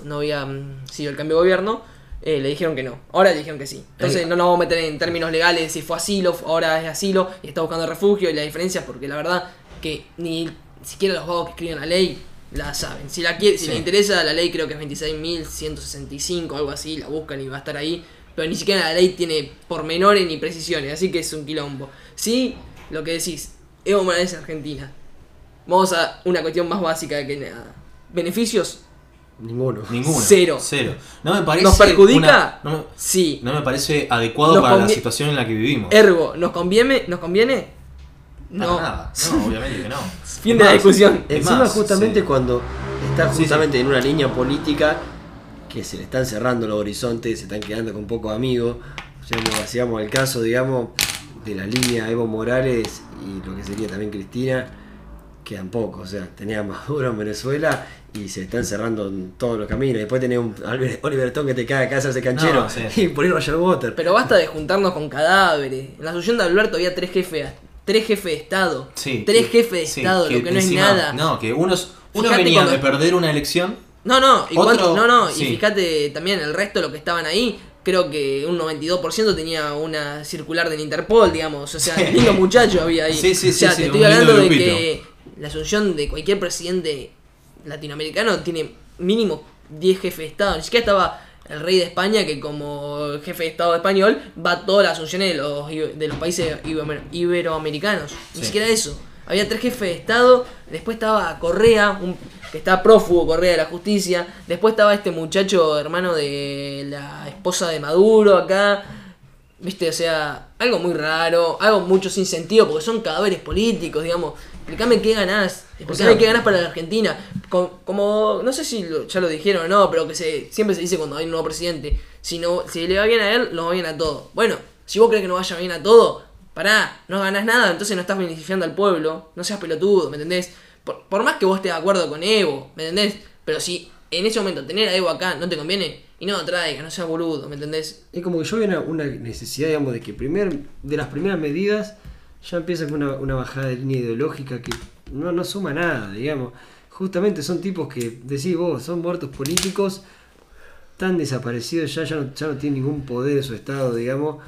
Speaker 3: no había mm, sido el cambio de gobierno, eh, le dijeron que no. Ahora le dijeron que sí. Entonces
Speaker 1: Eh.
Speaker 3: no nos vamos a meter en términos legales si fue asilo, ahora es asilo y está buscando refugio y la diferencia es porque la verdad que ni siquiera los vagos que escriben la ley la saben. Si la quiere, si
Speaker 2: Sí.
Speaker 3: le interesa la ley creo que es 26.165, algo así, la buscan y va a estar ahí. Pero ni siquiera la ley tiene pormenores ni precisiones, así que es un quilombo. Sí, lo que decís, Evo Morales en Argentina. Vamos a una cuestión más básica que nada. ¿Beneficios?
Speaker 1: Ninguno.
Speaker 2: Ninguno.
Speaker 3: Cero.
Speaker 2: Cero. No me parece.
Speaker 3: ¿Nos perjudica?
Speaker 2: una- no, me,
Speaker 3: Sí.
Speaker 2: no me parece adecuado
Speaker 3: Nos
Speaker 2: para la situación en la que vivimos.
Speaker 3: Ergo, ¿nos conviene? ¿Nos conviene?
Speaker 2: Para
Speaker 3: No.
Speaker 2: nada. No, obviamente que no.
Speaker 3: Fin de la discusión.
Speaker 2: es
Speaker 1: Encima
Speaker 2: más,
Speaker 1: justamente
Speaker 2: sí.
Speaker 1: cuando está
Speaker 2: Sí,
Speaker 1: justamente en una línea política que se le están cerrando los horizontes, se están quedando con pocos amigos. Digamos, hacíamos el caso, digamos, de la línea Evo Morales y lo que sería también Cristina, quedan pocos. O sea, tenía Maduro en Venezuela y se están cerrando en todos los caminos. Después tenés un Oliver Stone que te caga a casa ese canchero
Speaker 2: No, sí.
Speaker 1: y por ir Roger Water.
Speaker 3: Pero basta de juntarnos con cadáveres. En la asunción de Alberto había tres jefes, tres jefes de Estado.
Speaker 2: Sí.
Speaker 3: Tres jefes de
Speaker 2: Sí,
Speaker 3: Estado, lo que no es
Speaker 2: encima-
Speaker 3: nada.
Speaker 2: No, que unos, uno
Speaker 3: Fíjate
Speaker 2: venía
Speaker 3: cuando-
Speaker 2: de perder una elección.
Speaker 3: No, no, y,
Speaker 2: Otro-
Speaker 3: cuánto- no, no,
Speaker 2: sí.
Speaker 3: y fíjate también el resto de los que estaban ahí, creo que un 92% tenía una circular del Interpol, digamos, o sea, lindo muchacho había ahí.
Speaker 2: Sí, sí,
Speaker 3: o sea, te estoy hablando de
Speaker 2: grupito.
Speaker 3: que la asunción de cualquier presidente latinoamericano tiene mínimo 10 jefes de Estado, ni siquiera estaba el rey de España que como jefe de Estado español va a todas las asunciones de los, de los países iberoamer- iberoamericanos, ni
Speaker 2: Sí.
Speaker 3: siquiera eso. Había tres jefes de Estado, después estaba Correa, un que está prófugo Correa de la Justicia. Después estaba este muchacho, hermano de la esposa de Maduro acá. Viste, o sea, algo muy raro, algo mucho sin sentido, porque son cadáveres políticos, digamos. Explícame qué ganás, explícame
Speaker 1: sea-
Speaker 3: qué ganás para la Argentina. Co- Como, no sé si lo- ya lo dijeron o no, pero que se, siempre se dice cuando hay un nuevo presidente, si, no, si le va bien a él, nos va bien a todo. Bueno, si vos crees que no vaya bien a todo, pará, no ganás nada, entonces no estás beneficiando al pueblo, no seas pelotudo, ¿me entendés? Por, por más que vos estés de acuerdo con Evo, ¿me entendés? Pero si en ese momento tener a Evo acá no te conviene, y no lo traigas, no seas boludo, ¿me entendés?
Speaker 1: Es como que yo veo una, una necesidad, digamos, de que primer, de las primeras medidas ya empieza con una, bajada de línea ideológica que no, no suma nada, digamos. Justamente son tipos que, decís vos, son muertos políticos, tan desaparecidos ya, ya no, ya no tienen ningún poder en su estado, digamos.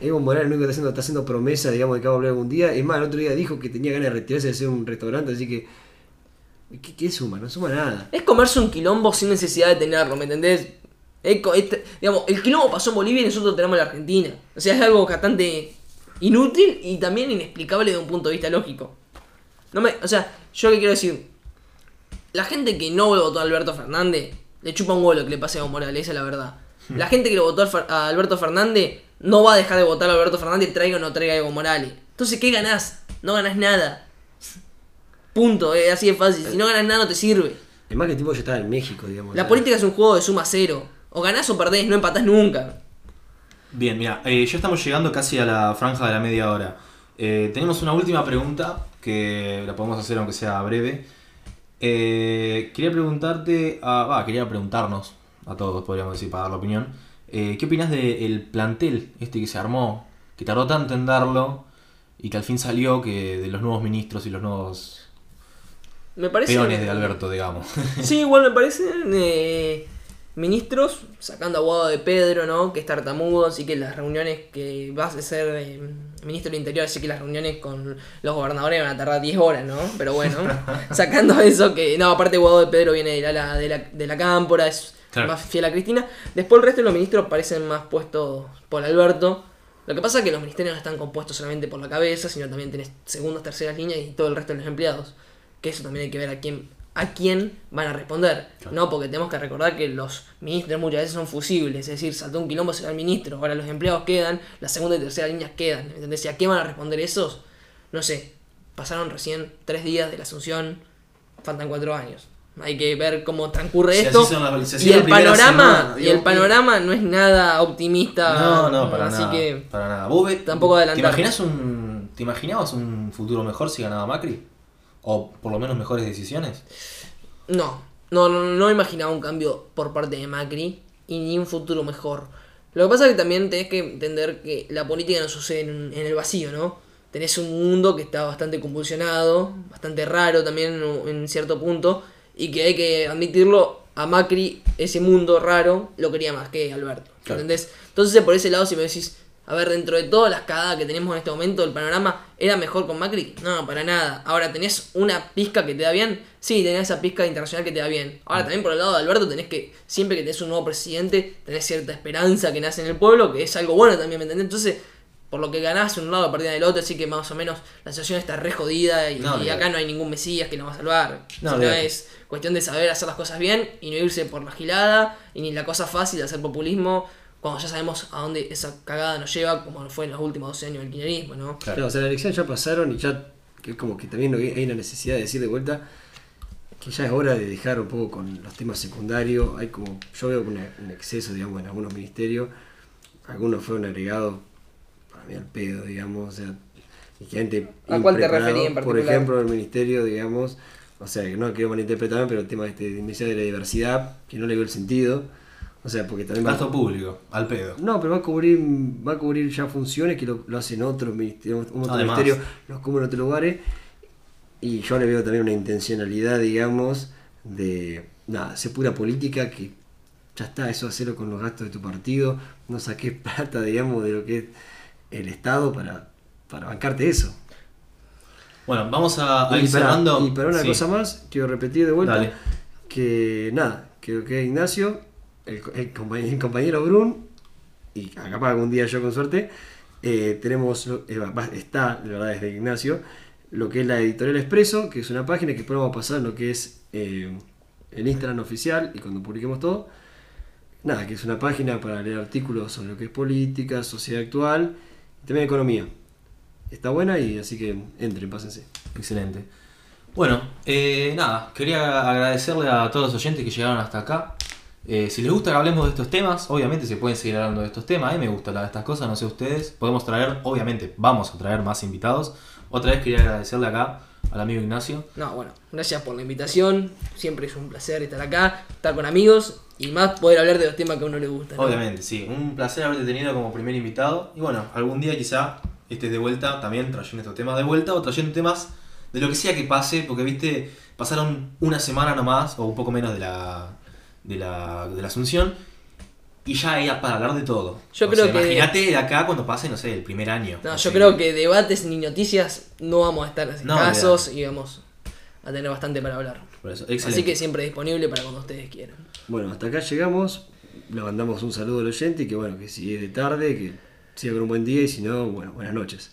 Speaker 1: Evo Morales lo único que está haciendo, está haciendo promesa, digamos, de que va a volver algún día. Es más, el otro día dijo que tenía ganas de retirarse de hacer un restaurante, así que... ¿Qué, suma? No suma nada.
Speaker 3: Es comerse un quilombo sin necesidad de tenerlo, ¿me entendés? Es este- digamos, el quilombo pasó en Bolivia y nosotros tenemos en la Argentina. O sea, es algo bastante inútil y también inexplicable de un punto de vista lógico. No me, o sea, yo qué quiero decir, la gente que no votó a Alberto Fernández le chupa un huevo lo que le pase a Evo Morales, esa es la verdad. La gente que lo votó a Alberto Fernández no va a dejar de votar a Alberto Fernández, traiga o no traiga a Evo Morales. Entonces, ¿qué ganás? No ganás nada. Punto, es así de fácil. Si no ganas nada, no te sirve.
Speaker 1: Además que el tipo ya estaba en México, digamos.
Speaker 3: La política es un juego de suma cero. O ganás o perdés, no empatás nunca.
Speaker 2: Bien, mira, eh, ya estamos llegando casi a la franja de la media hora. Eh, tenemos una última pregunta que la podemos hacer aunque sea breve. Eh, quería preguntarte, a- va, quería preguntarnos a todos, podríamos decir, para dar la opinión. ¿Qué opinas del plantel este que se armó, que tardó tanto en darlo y que al fin salió que de los nuevos ministros y los nuevos
Speaker 3: Me parece.
Speaker 2: peones de Alberto, digamos?
Speaker 3: Sí, igual me parecen ministros, sacando a Guado de Pedro, ¿no? Que es tartamudo, así que las reuniones que vas a ser eh, ministro del Interior, así que las reuniones con los gobernadores van a tardar 10 horas, ¿no? Pero bueno, sacando eso que. No, aparte Guado de Pedro viene de la, de la, de la cámpora, es
Speaker 2: Claro.
Speaker 3: más fiel a Cristina. Después el resto de los ministros parecen más puestos por Alberto. Lo que pasa es que los ministerios no están compuestos solamente por la cabeza, sino también tenés segundas, terceras líneas y todo el resto de los empleados. Que eso también hay que ver a quién, a quién van a responder. No, porque tenemos que recordar que los ministros muchas veces son fusibles, es decir, saltó un quilombo, se va el ministro, ahora los empleados quedan, las segunda y tercera líneas quedan. ¿Entendés? ¿Y a qué van a responder esos? No sé, pasaron recién tres días de la asunción, faltan cuatro años. Hay que ver cómo transcurre
Speaker 2: Si
Speaker 3: esto.
Speaker 2: si
Speaker 3: y
Speaker 2: la
Speaker 3: el panorama,
Speaker 2: semana,
Speaker 3: y el panorama no es nada optimista.
Speaker 2: No, no, para
Speaker 3: así
Speaker 2: nada.
Speaker 3: que
Speaker 2: Para nada. ¿Vos ve-
Speaker 3: tampoco
Speaker 2: ¿Te
Speaker 3: adelantar.
Speaker 2: imaginas un. ¿Te imaginabas un futuro mejor si ganaba Macri? ¿O por lo menos mejores decisiones?
Speaker 3: No, no, no, no imaginaba un cambio por parte de Macri y ni un futuro mejor. Lo que pasa es que también tenés que entender que la política no sucede en, en el vacío, ¿no? Tenés un mundo que está bastante convulsionado, bastante raro también en, en cierto punto, y que hay que admitirlo, a Macri ese mundo raro lo quería más que Alberto,
Speaker 2: Claro.
Speaker 3: ¿entendés? Entonces por ese lado si me decís, a ver, dentro de todas las cagadas que tenemos en este momento, el panorama era mejor con Macri. No, para nada. Ahora, ¿tenés una pizca que te da bien? Sí, tenés esa pizca internacional que te da bien. Ahora, también por el lado de Alberto, tenés que, siempre que tenés un nuevo presidente, tenés cierta esperanza que nace en el pueblo, que es algo bueno también, ¿me entendés? Entonces, por lo que ganás de un lado, partir del otro, así que más o menos la situación está re jodida y,
Speaker 2: No,
Speaker 3: acá no hay ningún mesías que lo va a salvar.
Speaker 2: No,
Speaker 3: sino
Speaker 2: olvidate.
Speaker 3: es cuestión de saber hacer las cosas bien y no irse por la gilada y ni la cosa fácil de hacer populismo cuando ya sabemos a dónde esa cagada nos lleva, como fue en los últimos 12 años del kirchnerismo, ¿no?
Speaker 1: Claro, o sea, las elecciones ya pasaron y ya que es como que también hay una necesidad de decir de vuelta que ya es hora de dejar un poco con los temas secundarios. Hay como, yo veo una- un exceso, digamos, en algunos ministerios. Algunos fueron agregados para mí al pedo, digamos, o sea, y gente
Speaker 3: ¿A cuál te referí en
Speaker 1: Por
Speaker 3: particular?
Speaker 1: ejemplo, el ministerio, digamos, o sea, que no quiero malinterpretarme, pero el tema este de Ministerio de la Diversidad, que no le veo el sentido. O sea, porque también va
Speaker 2: Gasto público, al pedo.
Speaker 1: no, pero va a cubrir, va a cubrir ya funciones que lo, lo hacen otros ministerios, otros
Speaker 2: Además.
Speaker 1: ministerios, los cubren en otros lugares. Y yo le veo también una intencionalidad, digamos, de nada, ser pura política que ya está, eso hacerlo con los gastos de tu partido, no saques plata, digamos, de lo que es el Estado para, para bancarte eso.
Speaker 2: Bueno, vamos a, a
Speaker 1: Y
Speaker 2: ir
Speaker 1: para,
Speaker 2: cerrando.
Speaker 1: y para una
Speaker 2: Sí.
Speaker 1: cosa más, quiero repetir de vuelta
Speaker 2: Dale.
Speaker 1: que nada, creo que Ignacio, el, compañero, Brun, y capaz algún día yo con suerte, eh, tenemos, eh, está, la verdad, desde Ignacio, lo que es la Editorial Expreso, que es una página que después a pasar en lo que es eh, el Instagram oficial y cuando publiquemos todo. Nada, que es una página para leer artículos sobre lo que es política, sociedad actual y también economía. Está buena y así que entren, pásense.
Speaker 2: Excelente. Bueno, eh, nada, quería agradecerle a todos los oyentes que llegaron hasta acá. Eh, si les gusta que hablemos de estos temas, obviamente se pueden seguir hablando de estos temas. A mí me gusta hablar de estas cosas, no sé ustedes. Podemos traer, obviamente, vamos a traer más invitados. Otra vez quería agradecerle acá al amigo Ignacio.
Speaker 3: No, bueno, gracias por la invitación. Siempre es un placer estar acá, estar con amigos y más poder hablar de los temas que a uno le gustan. ¿no?
Speaker 2: Obviamente, sí. Un placer haberte tenido como primer invitado. Y bueno, algún día quizá estés de vuelta también trayendo estos temas de vuelta o trayendo temas de lo que sea que pase, porque viste, pasaron una semana nomás, o un poco menos de la, de la, de la Asunción, y ya hay para hablar de todo.
Speaker 3: Yo
Speaker 2: O
Speaker 3: creo
Speaker 2: sea,
Speaker 3: que-
Speaker 2: Imagínate de acá cuando pase, no sé, el primer año.
Speaker 3: No,
Speaker 2: No
Speaker 3: yo
Speaker 2: sé.
Speaker 3: creo que debates ni noticias no vamos a estar
Speaker 2: No,
Speaker 3: escasos y vamos a tener bastante para hablar.
Speaker 2: Por eso, excelente.
Speaker 3: Así que siempre disponible para cuando ustedes quieran.
Speaker 1: Bueno, hasta acá llegamos. Le mandamos un saludo al oyente y que bueno, que si es de tarde, que siga con un buen día y si no, bueno, buenas noches.